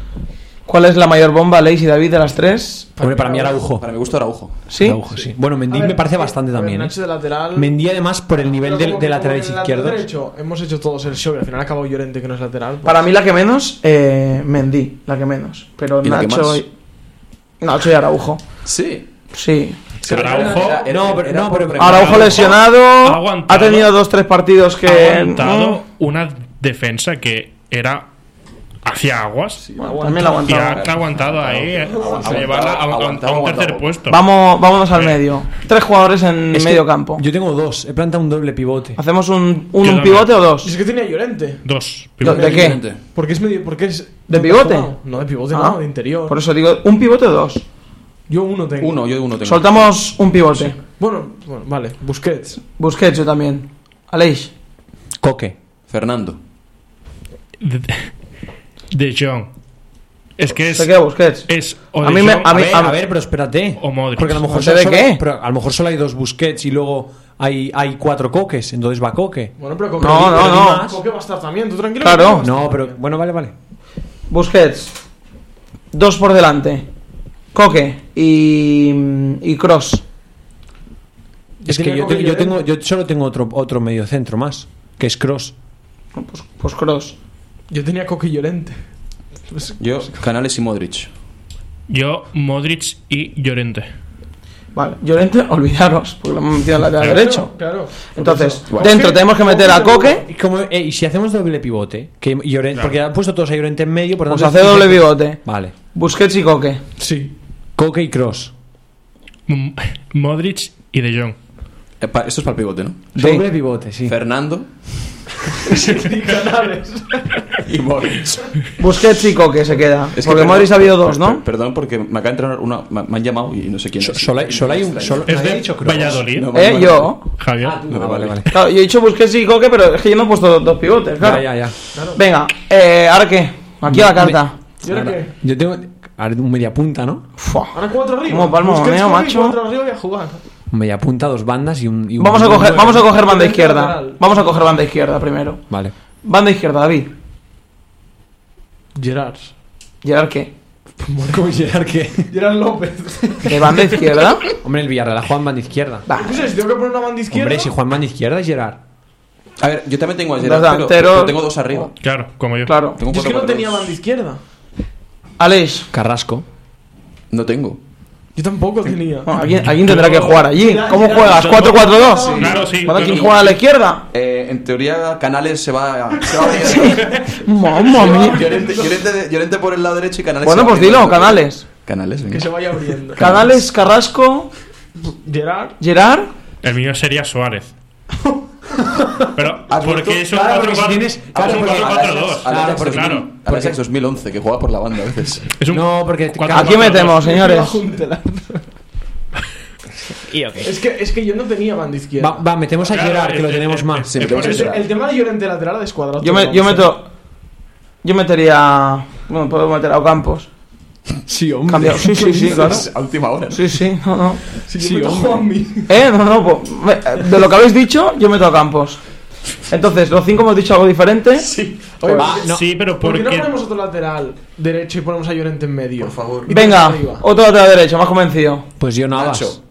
¿Cuál es la mayor bomba, Leis y David, de las tres?
Hombre, para mí Araujo.
Para mi gusto, Araujo.
¿Sí?
Araujo, sí. Bueno, Mendy
ver,
me parece bastante
ver,
también. ¿eh?
Nacho de lateral.
Mendy además por el nivel de, de laterales izquierdos.
derecho hemos hecho todos el show y al final acabó Llorente que no es lateral. pues-
Para mí la que menos, eh, Mendy, la que menos. Pero
¿Y la que
Nacho,
más?
y, Nacho y Araujo.
Sí.
Sí.
Araujo.
No, pero- no, pero-
por-
Araujo lesionado,
Ha aguantado.
ha tenido dos, tres partidos que...
Ha aguantado una defensa que era hacia aguas.
bueno, también la aguantado.
ha aguantado ahí eh, a llevarla a, un tercer puesto.
Vamos, vámonos al
Sí.
medio. Tres jugadores en
Es
medio campo.
Yo tengo dos. He plantado un doble pivote.
¿Hacemos un, un, pivote o dos?
Y es que tenía Llorente.
Dos.
¿De
pivotes.
qué?
Porque es medio. Porque es.
¿De
¿dónde
pivote?
jugado? No, de pivote,
Ah,
no, de interior.
Por eso digo, ¿un pivote o dos?
Yo uno tengo.
Uno, yo uno tengo.
Soltamos un pivote.
Bueno, bueno, vale. Busquets.
Busquets yo también. Aleix.
Coque.
Fernando.
De, Jong. Es que es.
Se queda Busquets.
Es o
A mí me- a
A
mí-
ver, a ver, pero espérate.
o Modric.
Porque a lo mejor
¿José de
solo,
qué?
pero a lo mejor solo hay dos Busquets y luego hay, hay cuatro coques, entonces va coque.
Bueno, pero Coque.
No, no, no.
más. Coque va a estar también, tú tranquilo.
Claro.
No, pero
también.
bueno, vale, vale.
Busquets. Dos por delante. Coque y, y Cross.
Es que yo, te- yo tengo, yo solo tengo otro, otro medio centro más, que es Cross.
Pues, pues Cross.
Yo tenía Coque y Llorente. Pues-
Yo, Canales y Modric.
Yo, Modric y Llorente.
Vale. Llorente, olvidaros, porque lo hemos metido en lateral
Claro.
derecho.
Claro.
Entonces, dentro tenemos que meter a Coque.
Y, como, eh, y si hacemos doble pivote, que Llorente,
Claro.
porque ha puesto todos a Llorente en medio, por
Pues
tanto-
hace doble pivote.
Vale.
Busquets y Coque.
Sí.
Coque y Cross.
M- Modric y De Jong.
Eh, pa- Esto es para el pivote, ¿no?
Sí.
Doble pivote, sí.
Fernando y Modric.
Busquets y Coque se queda.
Es que
Porque
perdón-
Modric ha habido dos, ¿no?
per- Perdón, porque me acaba de entrar una. Me me han llamado y no sé quién es.
solo, hay- solo hay un. Solo,
Es de
dicho Kroos.
Valladolid.
No, vale,
Eh,
vale,
yo.
Javier.
Ah, tú,
No,
ah,
vale.
vale, vale.
Claro, yo he dicho Busquets y Coque, pero es que yo no he puesto dos, dos pivotes, claro.
Ya, ya, ya.
Venga, eh, ¿ahora qué? Aquí a la carta.
¿Y ahora qué?
Yo tengo. Ahora un media punta, ¿no?
Fua.
Ahora cuatro arriba.
Como palmo
Busquets, y
macho.
Cuatro arriba y a jugar.
Media punta, dos bandas y un. y un-
Vamos a coger, vamos a coger banda izquierda. Vamos a coger banda izquierda primero.
Vale.
Banda izquierda, David.
Gerard.
Gerard qué?
Considerar que.
Gerard López.
¿De banda izquierda?
Hombre, el Villarreal ha jugado en banda izquierda.
Va.
Sé si tengo que poner una banda izquierda.
Hombre, si Juan banda izquierda es Gerard.
A ver, yo también tengo a Gerard, pero, tengo dos arriba.
Claro, como yo.
Claro.
Tengo
Yo es que no
4-4-2.
tenía banda izquierda.
Aleix.
Carrasco.
No tengo.
Yo tampoco tenía.
Bueno, ¿Alguien, alguien tendrá que jugar allí. ¿Cómo juegas? ¿4-4-2?
Claro, sí.
Bueno, ¿quién juega a la izquierda?
Eh, en teoría, Canales se va, se va abriendo.
Mamma mía.
Llorente, Llorente de- Llorente por el lado derecho y Canales.
Bueno,
se va
pues dilo, Canales.
Canales, venga.
Que se vaya abriendo.
Canales, Carrasco,
Gerard.
Gerard.
El mío sería Suárez. Pero,
¿Has
porque
vuelto?
es un
Claro,
4
porque porque-
4-4-2.
Claro,
Alex,
porque-
Claro.
Alex 2011, que juega por la banda a veces.
Es un
No, porque-
4-4-2.
Aquí metemos, señores.
Es que, es que yo no tenía banda izquierda.
Va, va, metemos a
Claro,
Gerard, que lo tenemos más.
Sí, metemos Gerard.
El tema de Llorente lateral ha descuadrado.
Yo, me- yo meto. Yo metería. Bueno, puedo meter a Ocampos.
Sí, hombre.
Cambiado. Sí, sí, sí, claro.
A última hora.
Sí, sí, no, no.
Si yo meto a Juanmi.
Eh, no, no, pues, me- de lo que habéis dicho, yo meto a Campos. Entonces, los cinco hemos dicho algo diferente.
Sí. Oye,
Va, no.
Sí, pero
¿por qué no ponemos otro lateral derecho y ponemos a Llorente en medio?
Por favor.
Venga, otro lateral derecho, más convencido.
Pues yo nada.
Nacho.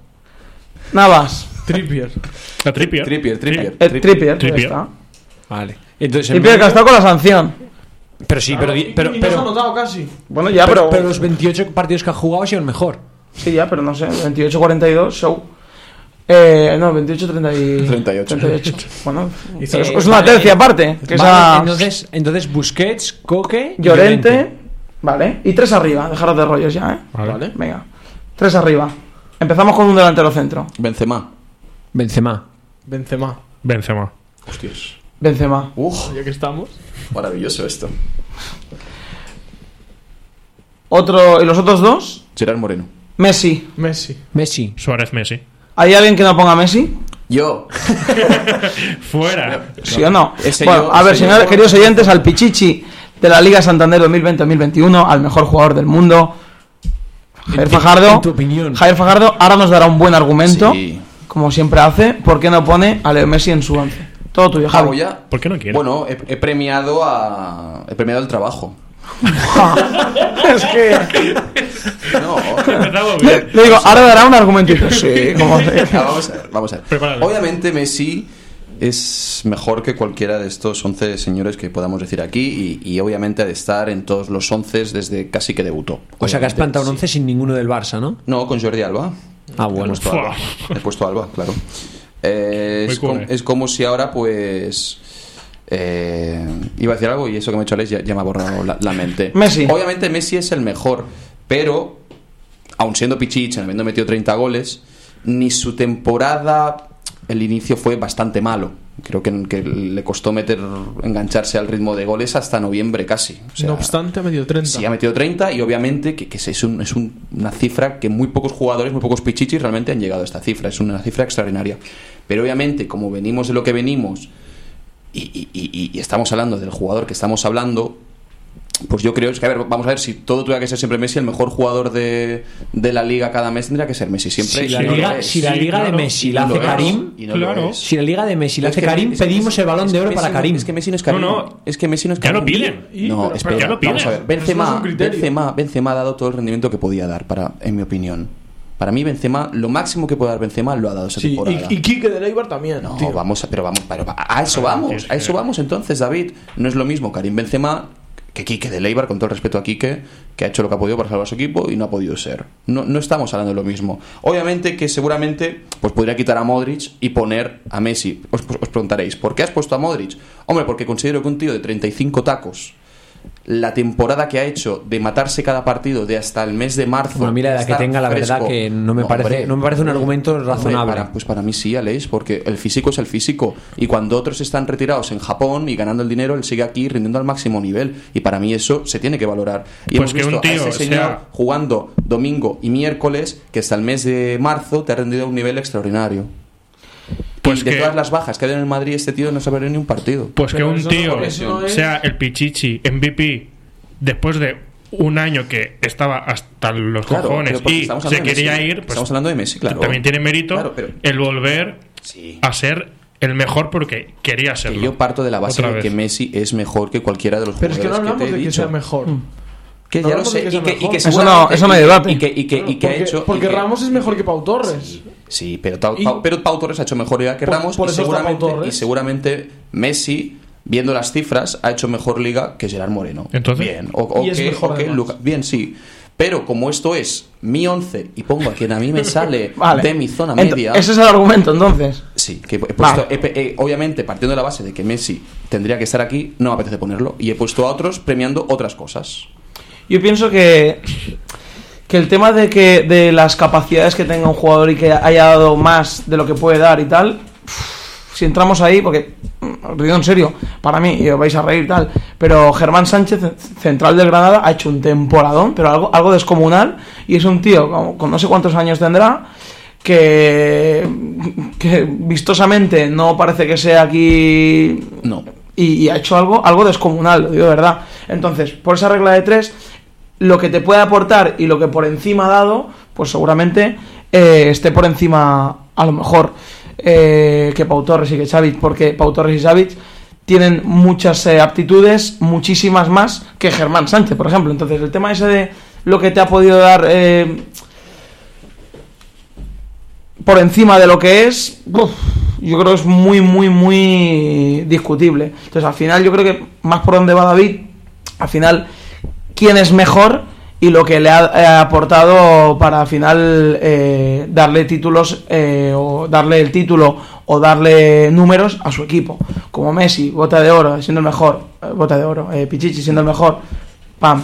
Navas.
Trippier.
La Trippier.
Trippier, Trippier.
Eh, Trippier, ya
Trippier.
está.
Vale. Entonces, en
Trippier que ha estado con la sanción.
Pero sí, pero, di- pero,
y, y no se ha
pero,
notado casi.
Bueno, ya,
pero,
pero.
pero los 28 partidos que ha jugado ha sido el mejor.
Sí, ya, pero no sé. 28-42, show. Eh, no, 28-38.
38.
38. Bueno,
Y
es, una
vale.
tercia aparte. Que
Vale,
esa.
entonces, entonces Busquets, Coque y
Llorente. Vale. Y tres arriba. Dejaros de rollos ya, ¿eh?
Vale.
Venga. Tres arriba. Empezamos con un delantero centro.
Benzema.
Benzema.
Benzema.
Benzema.
Hostias.
Benzema.
Uf,
Ya que estamos.
maravilloso esto.
Otro. ¿Y los otros dos?
Gerard Moreno.
Messi.
Messi.
Messi.
Suárez Messi.
¿Hay alguien que no ponga Messi?
Yo.
Fuera.
¿Sí o no?
Ese
bueno,
yo-
a ver, señores,
yo-
queridos oyentes, al Pichichi de la Liga Santander 2020-2021, al mejor jugador del mundo, Javier Fajardo.
en tu opinión.
Javier Fajardo ahora nos dará un buen argumento,
Sí.
como siempre hace, ¿por qué no pone a Leo Messi en su once? Todo tuyo, Javi.
¿Por qué no quiere?
Bueno, he, he premiado a. He premiado el trabajo.
es que...
No.
Le, digo, ahora dará un argumento y dice, sí, como hace?
Ah, vamos a ver, vamos a ver. Obviamente Messi es mejor que cualquiera de estos 11 señores que podamos decir aquí y, y obviamente ha de estar en todos los 11 desde casi que debutó.
O sea que has plantado un
sí.
11 sin ninguno del Barça, ¿no?
No, con Jordi Alba.
Ah,
He
bueno.
puesto Alba. He puesto Alba, claro. Eh, es, com- es como si ahora, pues. Eh, iba a decir algo y eso que me ha hecho Alex ya, ya me ha borrado la, la mente.
Messi.
Obviamente Messi es el mejor, pero, aun siendo Pichichi, habiendo metido 30 goles, ni su temporada, el inicio fue bastante malo. Creo que, que le costó meter engancharse al ritmo de goles hasta noviembre casi. O sea,
no obstante, ha metido 30.
Sí, ha metido 30 y obviamente que, que es, un- es un- una cifra que muy pocos jugadores, muy pocos pichichis realmente han llegado a esta cifra. Es una cifra extraordinaria. Pero obviamente, como venimos de lo que venimos y, y- y- y estamos hablando del jugador que estamos hablando, pues yo creo es que, a ver, vamos a ver, si todo tuviera que ser siempre Messi, el mejor jugador de, de la liga cada mes tendría que ser Messi siempre.
Si la
no
liga, si la
Sí,
liga de. Messi la hace. Karim,
Y no lo
Claro.
es.
si la liga de Messi la
Es
hace
que-
Karim,
es que-
pedimos el balón de oro para
no-
Karim.
Es que Messi no es Karim.
No, no.
Es que Messi no es
Ya lo
Karim.
piden.
No, espera,
ya lo piden.
vamos a ver. Benzema,
criterio.
Benzema, Benzema ha dado todo el rendimiento que podía dar, para, en mi opinión. Para mí, Benzema, lo máximo que puede dar Benzema lo ha dado esa
Sí,
temporada.
y, y Quique de Leibar también.
No,
tío.
vamos, a- pero vamos, pero a eso vamos, a eso vamos entonces, David. No es lo mismo Karim Benzema que Quique de Leibar, con todo el respeto a Quique, que ha hecho lo que ha podido para salvar a su equipo y no ha podido ser. No, no estamos hablando de lo mismo. Obviamente que seguramente pues podría quitar a Modric y poner a Messi. Os, os preguntaréis, ¿por qué has puesto a Modric? Hombre, porque considero que un tío de 35 tacos la temporada que ha hecho de matarse cada partido de hasta el mes de marzo.
Bueno, mira, la que tenga, la verdad que no me parece- no me parece un argumento razonable.
para- pues para mí sí, Aleix, porque el físico es el físico. Y cuando otros están retirados en Japón y ganando el dinero, él sigue aquí rindiendo al máximo nivel. Y para mí eso se tiene que valorar. Y
Pues
hemos
que
visto
un tío
a ese señor
sea-
jugando domingo y miércoles, que hasta el mes de marzo te ha rendido a un nivel extraordinario.
Pues
y de
que-
todas las bajas que ha habido en el Madrid, este tío no se ha perdido ni un partido.
Pues que
Pero
un tío
no
sea el Pichichi MVP después de un año que estaba hasta los
Claro,
cojones
pero
y se quería
Messi.
ir, pues
Estamos hablando de Messi, claro.
también tiene mérito
Claro, pero-
el volver
Sí.
a ser el mejor porque quería serlo.
Que yo parto de la base de que Messi es mejor que cualquiera de los
Pero es que no hablamos
te he
de que sea mejor.
Que
No
ya lo sé.
que
Y que, y
mejor.
que
Eso
no- eso
y-
debate.
Y que, y que, y que ha
porque
hecho. y
porque
que-
Ramos es mejor que Pau Torres.
Sí, pero, Tau- Pau- pero Pau Torres ha hecho mejor liga que
Por-
Ramos
por
y, seguramente,
Torres.
y seguramente Messi, viendo las cifras, ha hecho mejor liga que Gerard Moreno.
Entonces-
bien, o, que,
mejor
o que. Luka- bien, sí. Pero como esto es mi 11 y pongo a quien a mí me sale
Vale.
de mi zona media,
Ese es el argumento, entonces.
sí, que he puesto,
Vale.
he pe- he- obviamente partiendo de la base de que Messi tendría que estar aquí, no me apetece ponerlo y he puesto a otros premiando otras cosas.
Yo pienso que, que el tema de que de las capacidades que tenga un jugador y que haya dado más de lo que puede dar y tal, si entramos ahí, porque, mm, os digo en serio, para mí, y os vais a reír y tal, pero Germán Sánchez, central del Granada, ha hecho un temporadón, pero algo, algo descomunal, y es un tío con, con no sé cuántos años tendrá, que, que vistosamente no parece que sea aquí
No.
y, y ha hecho algo, algo descomunal, lo digo de verdad. Entonces, por esa regla de tres, lo que te puede aportar y lo que por encima ha dado, pues seguramente eh, esté por encima, a lo mejor, eh, que Pau Torres y que Xavi, porque Pau Torres y Xavi tienen muchas eh, aptitudes, muchísimas más que Germán Sánchez, por ejemplo. Entonces, el tema ese de lo que te ha podido dar por encima de lo que es, yo creo que es muy, muy, muy discutible. Entonces, al final, yo creo que más por donde va David, al final, quién es mejor y lo que le ha eh, aportado para al final eh, darle títulos eh, o darle el título o darle números a su equipo. Como Messi, bota de oro, siendo el mejor, eh, bota de oro, eh, Pichichi siendo el mejor, pam.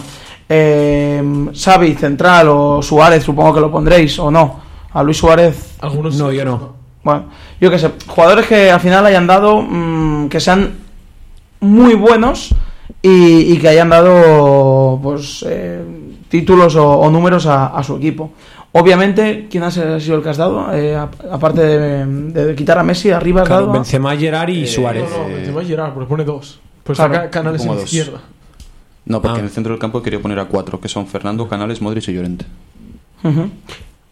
Eh, Xavi, central o Suárez, supongo que lo pondréis o no. A Luis Suárez
Algunos
No, yo no.
bueno, yo qué sé, jugadores que al final hayan dado, mm, que sean muy buenos y, y que hayan dado, pues, eh, títulos o, o números a, a su equipo. Obviamente, ¿quién ha sido el que has dado? Eh, aparte de, de quitar a Messi, arriba has
Claro,
dado a-
Benzema, Gerard y Suárez.
No, no, Benzema y Gerard, pues pone dos. Pues
Claro.
Canales en la
dos.
izquierda.
No, porque
Ah.
en el centro del campo quería poner a cuatro, que son Fernando, Canales, Modric y Llorente.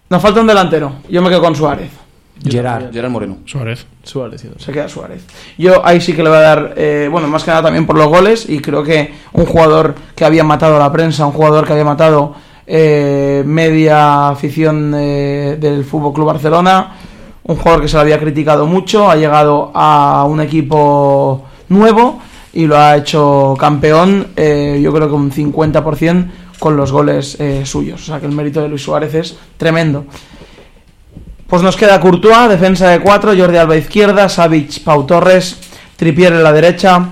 Nos falta un delantero. Yo me quedo con Suárez.
Gerard.
Gerard Moreno.
Suárez.
Suárez. sí.
Se queda Suárez. Yo ahí sí que le voy a dar, eh, bueno, más que nada también por los goles y creo que un jugador que había matado a la prensa, un jugador que había matado eh, media afición del Fútbol Club Barcelona, un jugador que se le había criticado mucho, ha llegado a un equipo nuevo y lo ha hecho campeón, eh, yo creo que un 50% con los goles eh, suyos. O sea que el mérito de Luis Suárez es tremendo. Pues nos queda Courtois, defensa de 4, Jordi Alba izquierda, Savic, Pau Torres, Tripier en la derecha,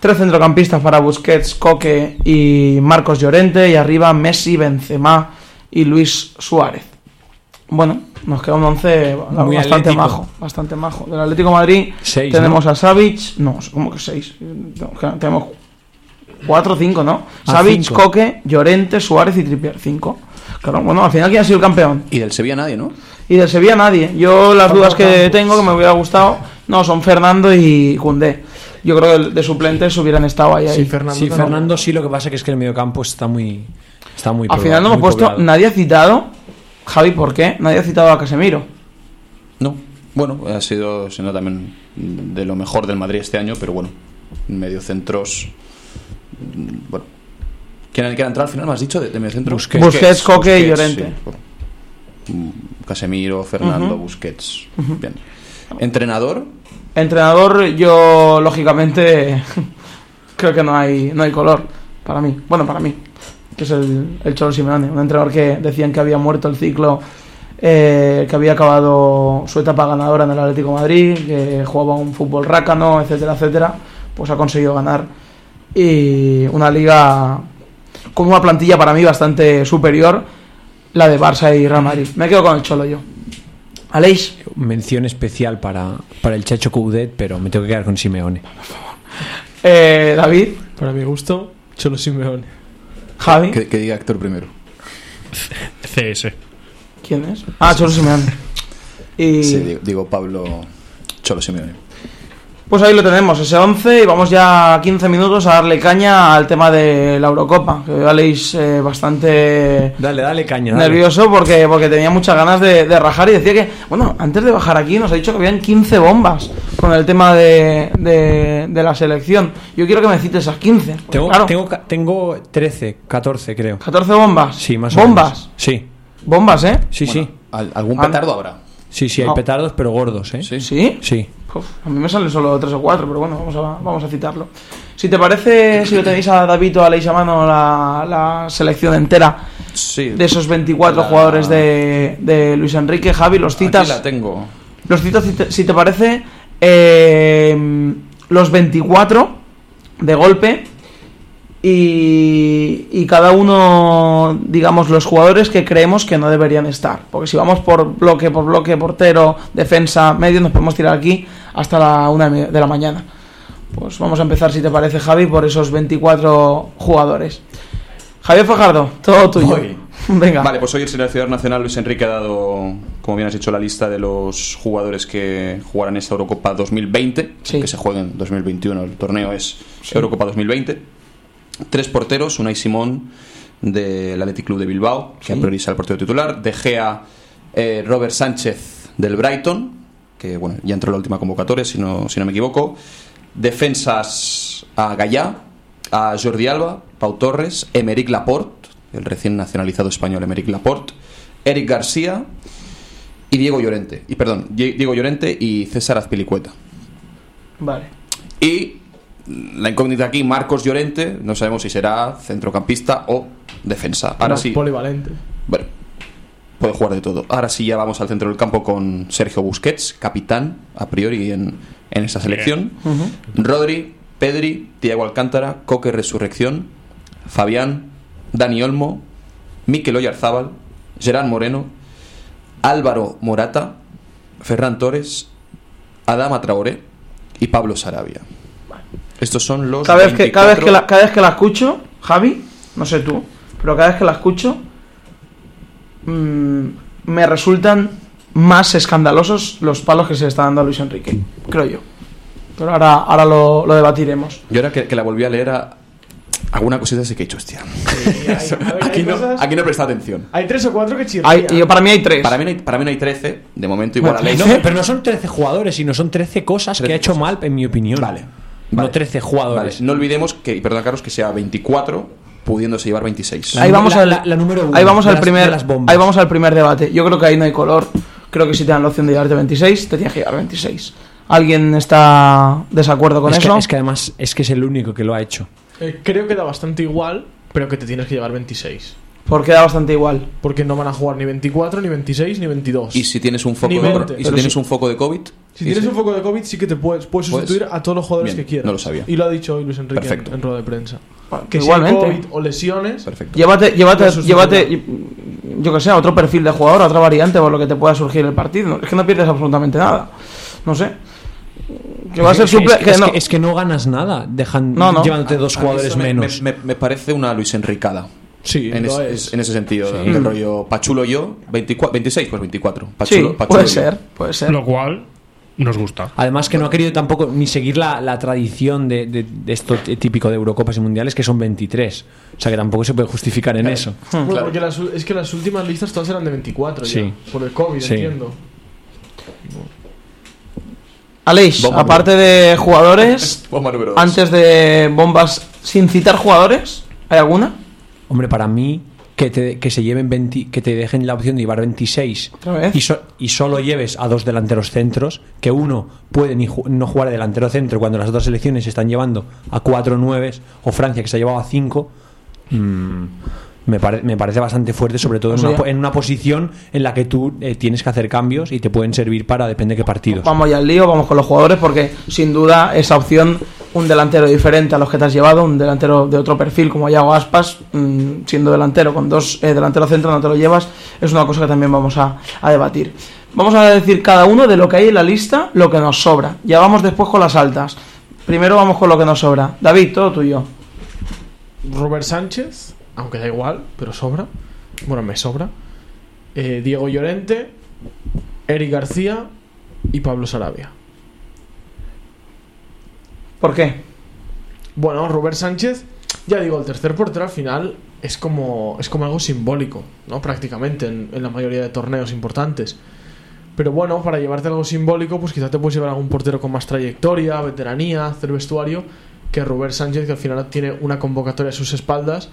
tres centrocampistas para Busquets, Coque y Marcos Llorente, y arriba Messi, Benzema y Luis Suárez. Bueno, nos queda un 11
Muy
bastante
atlético.
majo, bastante majo. Del Atlético de Madrid
Seis,
tenemos a Savic, no, ¿cómo que 6? Tenemos 4 o 5, ¿no?
Ah,
Savic,
cinco.
Coque, Llorente, Suárez y Tripier, 5. Claro, bueno, al final quién ha sido el campeón.
Y del Sevilla nadie, ¿no?
Y del Sevilla nadie. Yo las dudas que
Campos.
tengo, que me hubiera gustado, no, son Fernando y Cundé. Yo creo que de suplentes hubieran estado ahí. ahí.
Sí, Fernando.
Sí. Fernando sí, lo que pasa que es que el mediocampo está muy. Está muy
Al final no hemos puesto,
poblado.
nadie ha citado, Javi, ¿por qué? Nadie ha citado a Casemiro.
No. Bueno, ha sido siendo también de lo mejor del Madrid este año, pero bueno, mediocentros. mm, Bueno. ¿Quién quiere entrar al final? ¿Me has dicho? De, de mediocentro.
Busquets.
Busquets, Coque y Llorente.
sí. Mm, Casemiro, Fernando. Busquets. Bien. Entrenador,
Entrenador, yo lógicamente creo que no hay, no hay color para mí. Bueno, para mí, que es el, el Cholo Simeone, un entrenador que decían que había muerto el ciclo, eh, que había acabado su etapa ganadora en el Atlético de Madrid, que jugaba un fútbol rácano, etcétera, etcétera. Pues ha conseguido ganar y una liga con una plantilla para mí bastante superior, la de Barça y Real Madrid. Me quedo con el Cholo yo. Aleix,
Mención especial para, para el Chacho Coudet, pero me tengo que quedar con Simeone.
eh, David,
Para mi gusto, Cholo Simeone.
Javi,
Que, que diga Héctor primero.
CS.
¿quién es? Ah, Cholo Simeone. Y
Sí, digo, digo Pablo Cholo Simeone.
Pues ahí lo tenemos, ese 11, y vamos ya 15 minutos a darle caña al tema de la Eurocopa, que veo a Aleix eh, bastante
Dale, dale caña. dale.
nervioso porque, porque tenía muchas ganas de, de rajar y decía que, bueno, antes de bajar aquí nos ha dicho que habían 15 bombas con el tema de, de, de la selección. Yo quiero que me cites esas 15. porque,
Tengo,
claro,
tengo, tengo 13, 14 creo.
14 bombas.
Sí, más o
Bombas.
menos. Sí,
Bombas, ¿eh?
sí, sí.
Al- ¿Algún petardo habrá?
Sí, sí, hay
No.
petardos, pero gordos, ¿eh?
Sí.
¿Sí?
Sí.
Uf, a mí me salen solo 3 o 4, pero bueno, vamos a, vamos a citarlo. Si te parece, si lo tenéis a David o a Leis a mano, la, la selección entera
Sí.
de esos 24
La-
jugadores de, de Luis Enrique, Javi, los
Aquí
citas.
la tengo.
Los citas, si te, si te parece, eh, los 24 de golpe y, y cada uno, digamos, los jugadores que creemos que no deberían estar. Porque si vamos por bloque, por bloque, portero, defensa, medio, nos podemos tirar aquí hasta la una de la mañana. Pues vamos a empezar, si te parece, Javi, por esos 24 jugadores. Javier Fajardo, todo tuyo.
Voy.
Venga.
Vale, pues hoy el seleccionador nacional Luis Enrique ha dado, como bien has dicho, la lista de los jugadores que jugarán esta Eurocopa 2020,
Sí.
que se juega en 2021, el torneo es Eurocopa 2020. Tres porteros, Unai Simón del Athletic Club de Bilbao, que
Sí.
prioriza el portero titular, De Gea, eh, Robert Sánchez del Brighton, que bueno, ya entró en la última convocatoria, si no, si no me equivoco. Defensas a Gallá, a Jordi Alba, Pau Torres, Emeric Laporte, el recién nacionalizado español Emeric Laporte, Eric García y Diego Llorente. Y perdón, Die- Diego Llorente y César Azpilicueta.
Vale.
Y la incógnita aquí, Marcos Llorente, no sabemos si será centrocampista o defensa. Ahora sí,
Polivalente.
bueno, puede jugar de todo. Ahora sí ya vamos al centro del campo con Sergio Busquets, capitán a priori en, en esta selección. Rodri, Pedri, Tiago Alcántara, Coque Resurrección, Fabián, Dani Olmo, Mikel Oyarzábal, Gerard Moreno, Álvaro Morata, Ferran Torres, Adama Traoré y Pablo Sarabia. Estos son los
Cada vez, que, cada, vez
24
que la, cada vez que la escucho, Javi, no sé tú, pero cada vez que la escucho, mm, me resultan más escandalosos los palos que se le está dando a Luis Enrique, creo yo. Pero ahora, ahora lo, lo debatiremos.
Yo ahora que, que la volví a leer, a- alguna cosita sí que he hecho, hostia. Aquí no, aquí no he prestado atención.
Hay tres o cuatro que chirrían.
Yo, para mí hay tres.
Para mí, no hay, para mí no hay 13, de momento igual a ley.
No, pero no son 13 jugadores, sino son 13 cosas que
13
ha hecho
cosas.
mal, en mi opinión.
Vale.
No
Vale.
13 jugadores.
Vale, No olvidemos que, perdón Carlos, que sea 24, pudiéndose llevar 26.
ahí vamos
la-
al,
la- la número uno
ahí vamos al
las-
primer ahí vamos al primer debate. Yo creo que ahí no hay color. Creo que si te dan la opción de llevarte 26, te tienes que llevar 26. ¿Alguien está desacuerdo con
es,
eso?
que, es que además es que es el único que lo ha hecho.
Eh, creo que da bastante igual, pero que te tienes que llevar 26.
Porque da bastante igual.
Porque no van a jugar ni 24, ni 26, ni 22.
Y si tienes un foco,
Ni
de, y si tienes
sí.
un foco de COVID,
Si tienes
si-
un foco de COVID, sí que te puedes, puedes
Puedes.
sustituir a todos los jugadores
Bien,
que quieras.
no lo sabía.
Y lo ha dicho hoy Luis Enrique en,
Perfecto.
en rueda de prensa.
Bueno,
Que
igualmente.
si hay COVID o lesiones,
perfecto.
Llévate, llévate, llévate, yo que sé, a otro perfil de jugador, a otra variante por lo que te pueda surgir el partido. Es que no pierdes absolutamente nada. No sé. Que va a ser
Es es, que,
que
es
no.
que- es que no ganas nada dejan,
No, no.
llevándote dos jugadores menos.
Me, me- me parece una Luis Enricada.
Sí,
En,
lo
es-
es.
es- en ese sentido, del rollo Pachulo yo, 24, 26, pues 24.
Sí,
Pachulo, Pachulo
puede
yo.
ser, puede ser.
Lo cual nos gusta.
Además que no ha querido tampoco ni seguir la, la tradición de, de- de esto típico de Eurocopas y Mundiales, que son 23. O sea que tampoco se puede justificar en eso.
Bueno,
Claro.
porque las, es que las últimas listas todas eran de 24
Sí.
ya, por el COVID,
Sí.
entiendo.
Aleix,
Bomba
aparte de jugadores,
Bomba
antes de bombas sin citar jugadores, ¿hay alguna?
Hombre, para mí, que te, que se lleven 20 que te dejen la opción de llevar 26
¿Otra vez?
y, so- y solo lleves a dos delanteros centros, que uno puede ni ju- no jugar de delantero centro cuando las otras selecciones se están llevando a 4 nueves, o Francia que se ha llevado a 5, me, pare- me parece bastante fuerte, sobre todo en,
sea,
una, en una posición en la que tú eh, tienes que hacer cambios y te pueden servir para depende de qué partidos.
Vamos ya al lío, vamos con los jugadores, porque sin duda esa opción un delantero diferente a los que te has llevado, un delantero de otro perfil como Yago Aspas, mm, siendo delantero con dos eh, delanteros centro no te lo llevas, es una cosa que también vamos a, a debatir. Vamos a decir cada uno de lo que hay en la lista, lo que nos sobra. Ya vamos después con las altas. Primero vamos con lo que nos sobra. David, todo tuyo.
Robert Sánchez, aunque da igual, pero sobra. Bueno, me sobra. Eh, Diego Llorente, Eric García y Pablo Sarabia.
¿Por qué?
Bueno, Robert Sánchez, ya digo, el tercer portero al final es como, es como algo simbólico, ¿no? Prácticamente en, la mayoría de torneos importantes. Pero bueno, para llevarte algo simbólico, pues quizás te puedes llevar algún portero con más trayectoria, veteranía, hacer vestuario, que Robert Sánchez, que al final tiene una convocatoria a sus espaldas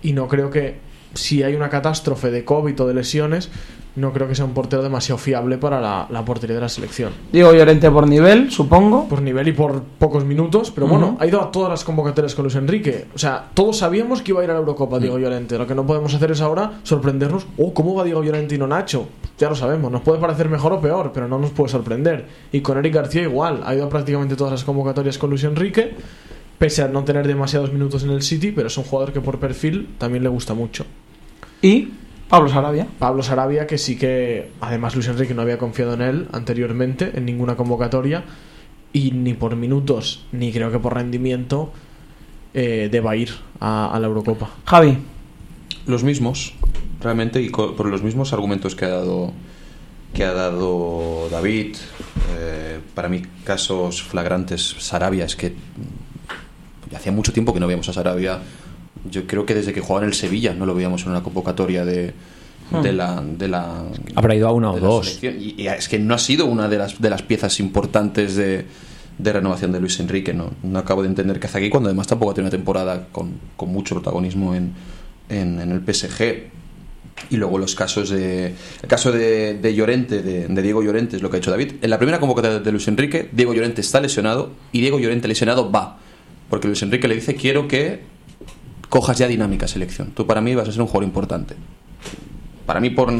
y no creo que si hay una catástrofe de COVID o de lesiones, no creo que sea un portero demasiado fiable para la, la portería de la selección.
Diego Llorente por nivel, supongo.
Por nivel y por pocos minutos, pero bueno, ha ido a todas las convocatorias con Luis Enrique. O sea, todos sabíamos que iba a ir a la Eurocopa Diego Llorente. Lo que no podemos hacer es ahora sorprendernos. Oh, ¿cómo va Diego Llorente y no Nacho? Ya lo sabemos, nos puede parecer mejor o peor, pero no nos puede sorprender. Y con Eric García igual, ha ido a prácticamente todas las convocatorias con Luis Enrique, pese a no tener demasiados minutos en el City, pero es un jugador que por perfil también le gusta mucho.
Y Pablo Sarabia.
Pablo Sarabia, que sí que además Luis Enrique no había confiado en él anteriormente en ninguna convocatoria y ni por minutos ni creo que por rendimiento eh, deba ir a, a la Eurocopa.
Javi.
Los mismos, realmente, y co- por los mismos argumentos que ha dado que ha dado David. eh, para mí, casos flagrantes, Sarabia, es que mm, hacía mucho tiempo que no veíamos a Sarabia. Yo creo que desde que jugaba en el Sevilla no lo veíamos en una convocatoria de, de la, de la
Habrá ido a una o
de la
dos.
Y, y es que no ha sido una de las, de las piezas importantes de, de renovación de Luis Enrique. No, no acabo de entender qué hace aquí cuando además tampoco ha tenido una temporada con, con mucho protagonismo en, en, en el PSG. Y luego los casos de. El caso de, de Llorente, de, de Diego Llorente, es lo que ha hecho David. En la primera convocatoria de Luis Enrique, Diego Llorente está lesionado y Diego Llorente lesionado va. Porque Luis Enrique le dice: Quiero que cojas ya dinámica selección. Tú para mí vas a ser un jugador importante. Para mí por,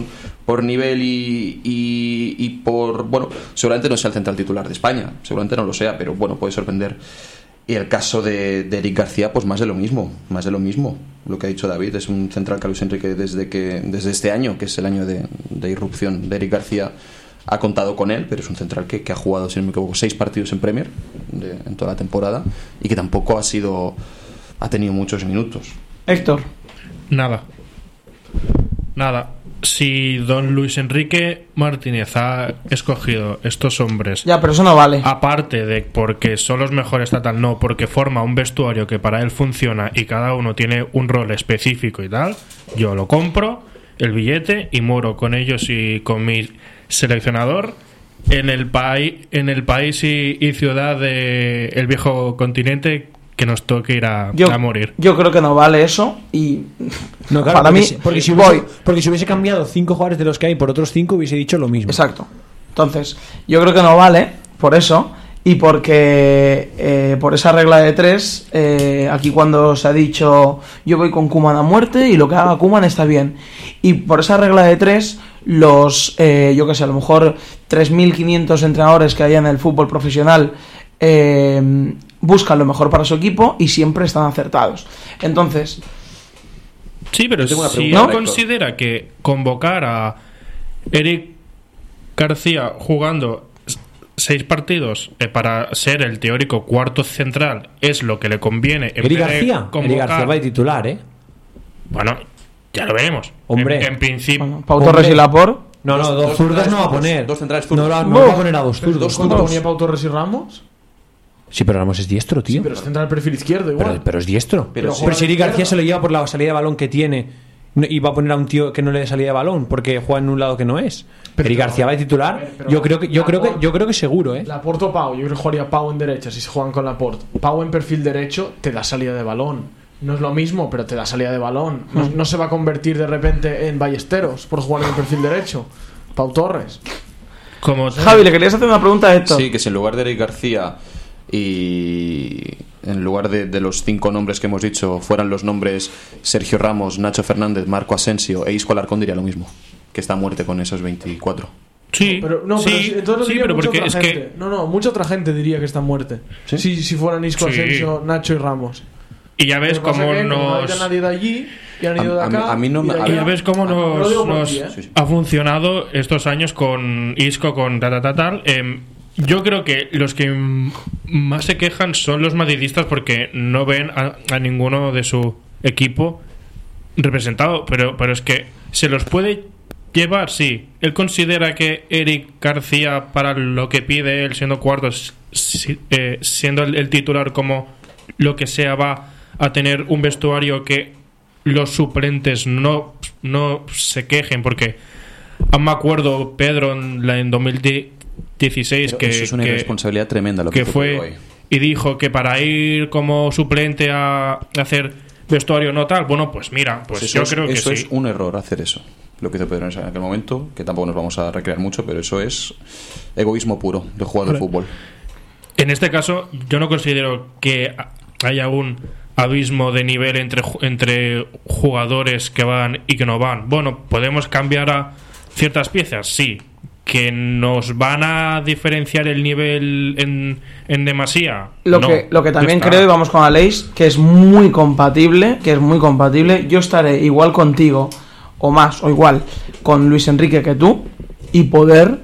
por nivel y, y, y por bueno seguramente no sea el central titular de España seguramente no lo sea pero bueno puede sorprender. Y el caso de, de Eric García pues más de lo mismo más de lo mismo. Lo que ha dicho David es un central que Luis Enrique desde que desde este año que es el año de, de irrupción de Eric García ha contado con él pero es un central que, ha jugado si no me equivoco seis partidos en Premier en toda la temporada y que tampoco ha sido ha tenido muchos minutos
Héctor.
Nada. Nada. Si don Luis Enrique Martínez ha escogido estos hombres,
Ya, pero eso no vale.
aparte de porque son los mejores tal, no, porque forma un vestuario que para él funciona y cada uno tiene un rol específico y tal, yo lo compro, el billete y muero con ellos y con mi seleccionador en el país en el país y, y ciudad del el viejo continente que nos toque ir a,
Yo,
a morir.
yo creo que no vale eso y
No, claro,
para
porque
mí
si- porque si
voy.
hubiese, porque si hubiese cambiado cinco jugadores de los que hay por otros cinco hubiese dicho lo mismo.
Exacto. Entonces, yo creo que no vale por eso y porque eh, por esa regla de tres, eh, aquí cuando se ha dicho yo voy con Kuman a muerte y lo que haga Kuman está bien. Y por esa regla de tres, los, eh, yo qué sé, a lo mejor 3.500 entrenadores que hay en el fútbol profesional eh, buscan lo mejor para su equipo y siempre están acertados. Entonces,
Sí, pero
tengo una
si
pregunta,
no considera que convocar a Eric García jugando seis partidos eh, para ser el teórico cuarto central es lo que le conviene en
Eric García. Eric García va de titular, ¿eh?
Bueno, ya lo veremos.
Hombre.
En, en principio.
bueno, Pau
Hombre.
Torres y Laporte.
No, no,
Dos-
dos,
dos
no va a poner.
dos centrales
No, la- no va a poner a dos zurdos.
¿Cuánto
zurdos.
ponía Pau Torres y Ramos?
Sí, pero Ramos es diestro, tío.
Sí, pero es central perfil izquierdo igual.
Pero, pero es diestro.
Pero
Pero, si Eric García se lo lleva por la salida de balón que tiene y va a poner a un tío que no le dé salida de balón porque juega en un lado que no es.
Pero-
Eric García va de titular. Yo creo que yo
la-
creo que yo creo que seguro, ¿eh?
Laporte o Pau, yo creo que jugaría Pau en derecha si se juegan con Laporte. Pau en perfil derecho te da salida de balón. No es lo mismo, pero te da salida de balón. No, no se va a convertir de repente en Ballesteros por jugar en el perfil derecho. Pau Torres.
Como
Javi, le querías hacer una pregunta a Héctor.
Sí, que si en lugar de Eric García y en lugar de, de los cinco nombres que hemos dicho fueran los nombres Sergio Ramos, Nacho Fernández, Marco Asensio e Isco Alarcón diría lo mismo, que está a muerte con esos 24.
Sí,
Pero, no,
sí,
pero si- entonces
sí,
diría
pero
mucha
porque
otra
es
gente.
que
No, no, mucha otra gente diría que está en muerte.
¿Sí?
Si, si fueran Isco
Sí.
Asensio, Nacho y Ramos.
y ya ves cómo
no
nos
ido nadie de allí y han ido de
A- a mí-
acá.
a mí no
y
me- a
ya ves cómo
Ah,
nos,
¿eh?
Ha funcionado estos años con Isco, con tal, tal, tal, tal. Em, yo creo que los que más se quejan son los madridistas porque no ven a, ninguno de su equipo representado, pero, pero es que se los puede llevar, sí. Él considera que Eric García, para lo que pide él siendo cuartos, si- eh, siendo el, titular como lo que sea, va a tener un vestuario que los suplentes no, no se quejen, porque aún me acuerdo Pedro en, la, en 2016
Pero
que,
eso es una
que-
irresponsabilidad tremenda lo que,
fue
hoy.
y dijo que para ir como suplente a hacer vestuario no tal, bueno, pues mira, pues yo
es,
creo que
eso
sí.
es un error hacer eso. Lo que hizo Pedro en aquel momento, que tampoco nos vamos a recrear mucho, pero eso es egoísmo puro de jugador de
Hombre.
fútbol.
En este caso, yo no considero que haya un abismo de nivel entre, entre jugadores que van y que no van. Bueno, podemos cambiar a ciertas piezas, sí. Que nos van a diferenciar el nivel en, en demasía.
Lo,
No,
que, lo que también
está.
creo, y vamos con Aleix, que es muy compatible, que es muy compatible. Yo estaré igual contigo, o más, o igual, con Luis Enrique que tú, y poder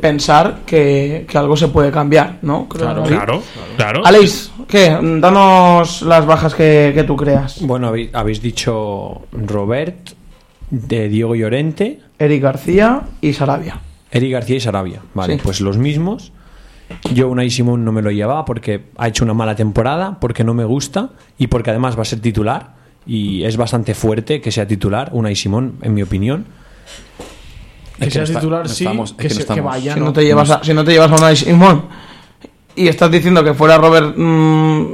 pensar que, que algo se puede cambiar, ¿no? Creo
Claro,
que-
Claro, claro.
Aleix, ¿qué? Danos las bajas que, que tú creas.
Bueno, habéis, habéis dicho Robert, de Diego Llorente,
Eric García y Sarabia.
Eric García y Sarabia. Vale,
Sí.
pues los mismos. Yo Unai Simón no me lo llevaba porque ha hecho una mala temporada, porque no me gusta y porque además va a ser titular y es bastante fuerte que sea titular Unai Simón, en mi opinión.
Que
Es que
sea
no está-
titular,
no
sí.
estamos- es
que,
que no
se- que
estamos.
vaya,
si,
¿no?
no te llevas a, si no te llevas a Unai Simón y estás diciendo que fuera Robert, mm,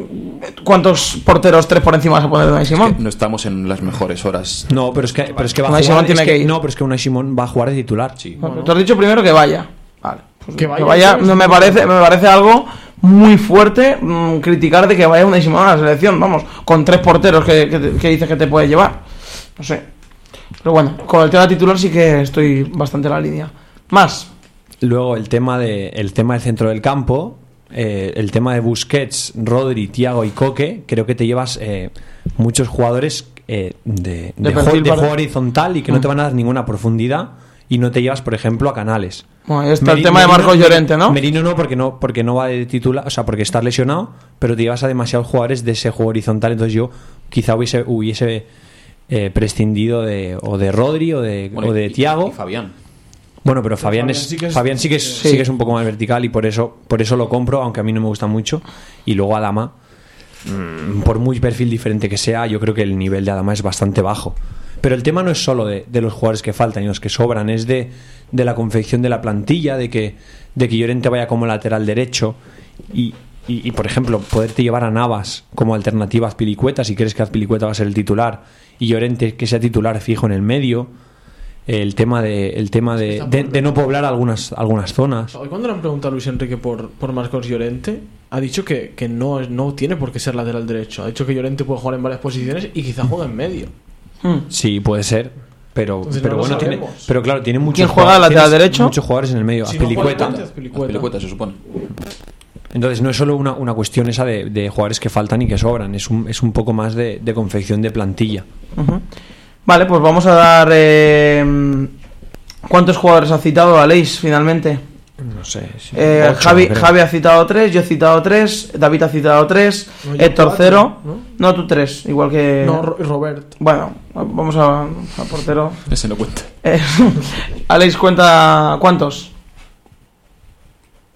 ¿cuántos porteros tres por encima vas a poner de Unai Simón?
No estamos en las mejores horas.
No, pero es que, pero es que va a
Unai
jugar.
Simón tiene
es que-
que ir.
No, pero es que Unai Simón va a jugar de titular. Sí.
Bueno, Tú has dicho primero que vaya. Vale. pues
Que
que
vaya,
no me parece, me parece algo muy fuerte mm, criticar de que vaya una Simón a la selección, vamos, con tres porteros que, que dices que te puede llevar. No sé. Pero bueno, con el tema titular sí que estoy bastante en la línea. Más.
Luego el tema de el tema del centro del campo, eh, el tema de Busquets, Rodri, Tiago y Coque, creo que te llevas eh, muchos jugadores eh, de,
De
de,
perfil
juego, de
para-
juego horizontal y que no
Mm.
te van a dar ninguna profundidad y no te llevas, por ejemplo, a Canales.
Bueno, ahí está el tema de Marcos Llorente, ¿no?
Merino no, porque no, porque no va de titular, o sea, porque está lesionado, pero te llevas a demasiados jugadores de ese juego horizontal, entonces yo quizá hubiese, hubiese eh, prescindido de o de Rodri o de,
Bueno,
o de
y-
Tiago.
y Fabián.
Bueno, pero Fabián,
Fabián
es,
sí que es-
Fabián sí que es,
Sí.
sí que es un poco más vertical y por eso, por eso lo compro, aunque a mí no me gusta mucho. Y luego Adama, mm, por muy perfil diferente que sea, yo creo que el nivel de Adama es bastante bajo. Pero el tema no es solo de, de los jugadores que faltan y los que sobran, es de, de la confección de la plantilla, de que, de que Llorente vaya como lateral derecho y, y, y, por ejemplo, poderte llevar a Navas como alternativa a Azpilicueta si crees que Azpilicueta va a ser el titular y Llorente que sea titular fijo en el medio. El tema de, el tema de, de- de no poblar algunas, algunas zonas.
Hoy cuando le han preguntado a Luis Enrique por, por Marcos Llorente, ha dicho que, que no, es- no tiene por qué ser lateral derecho. Ha dicho que Llorente puede jugar en varias posiciones y quizá juegue en medio.
Hmm.
Sí, puede ser. Pero,
Entonces
pero
no
bueno, tiene, pero claro, tiene muchos
¿Quién juega
jugadores-
lateral
tienes
derecho?
Muchos jugadores en el medio.
Si juega
Azpilicueta.
Llorente, Azpilicueta.
Azpilicueta, se supone.
Entonces no es solo una, una cuestión esa de, de jugadores que faltan y que sobran, es un, es un poco más de, de confección de plantilla.
Ujú. Vale, pues vamos a dar. eh, ¿Cuántos jugadores ha citado Aleix finalmente?
No sé. sí,
Eh,
ocho,
Javi, ha citado tres, yo he citado tres, David ha citado tres,
No,
Héctor
cuatro,
cero.
¿no?
¿no? tú tres, igual que.
No, Ro- Robert.
Bueno, vamos a, a portero.
Ese no cuenta.
Eh, Aleix cuenta cuántos.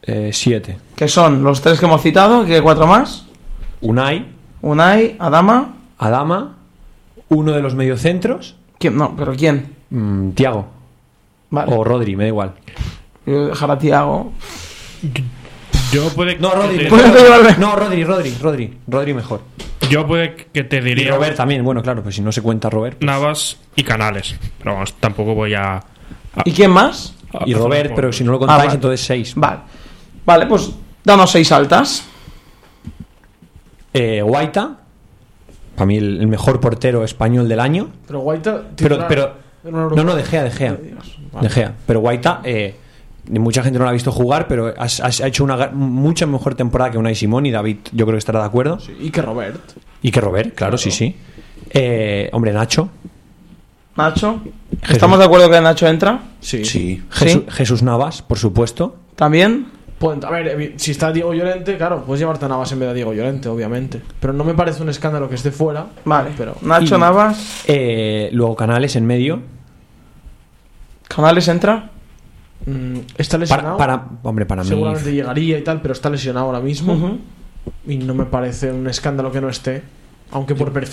Eh, siete.
Que son los tres que hemos citado, que cuatro más.
Unai,
Unai, Adama.
Adama, uno de los mediocentros,
¿Quién? No, pero ¿quién?
mm, Tiago
Vale.
o Rodri, me da igual.
Yo voy a dejar a Tiago.
Yo puede
No, Rodri.
que te-.
No, Rodri, Rodri, Rodri. Rodri mejor.
yo puede que te
Y
diría
Robert también, bueno, claro, pues si no se cuenta Robert. pues-
Navas y Canales. Pero vamos, tampoco voy a. a-
¿Y quién más?
a-
Y Robert, pero si no lo contáis,
Ah, vale.
entonces seis.
Vale. Vale, pues danos seis altas.
Eh, Guaita, para mí el, el mejor portero español del año.
Pero Guaita.
Pero, pero no, no, de Gea, de Gea.
Dios, vale.
De Gea. Pero Guaita, eh, mucha gente no lo ha visto jugar, pero has- has- ha hecho una mucha mejor temporada que Unai Simón y David, yo creo que estará de acuerdo.
Y que Robert.
Y que Robert, claro, sí, sí. Eh, hombre, Nacho.
Nacho.
Jesús.
¿Estamos de acuerdo que Nacho entra?
Sí.
Sí.
Jesús,
Sí.
Jesús Navas, por supuesto.
¿También?
Pueden- a ver, si está Diego Llorente, claro, puedes llevarte a Navas en vez de Diego Llorente, obviamente. Pero no me parece un escándalo que esté fuera.
Vale.
Pero
Nacho
Y-
Navas.
Eh, luego Canales en medio.
¿Canales entra?
mm, está lesionado.
para- hombre, para mí.
Seguramente llegaría y tal, pero está lesionado ahora mismo. Y no me parece un escándalo que no esté. Aunque por perfil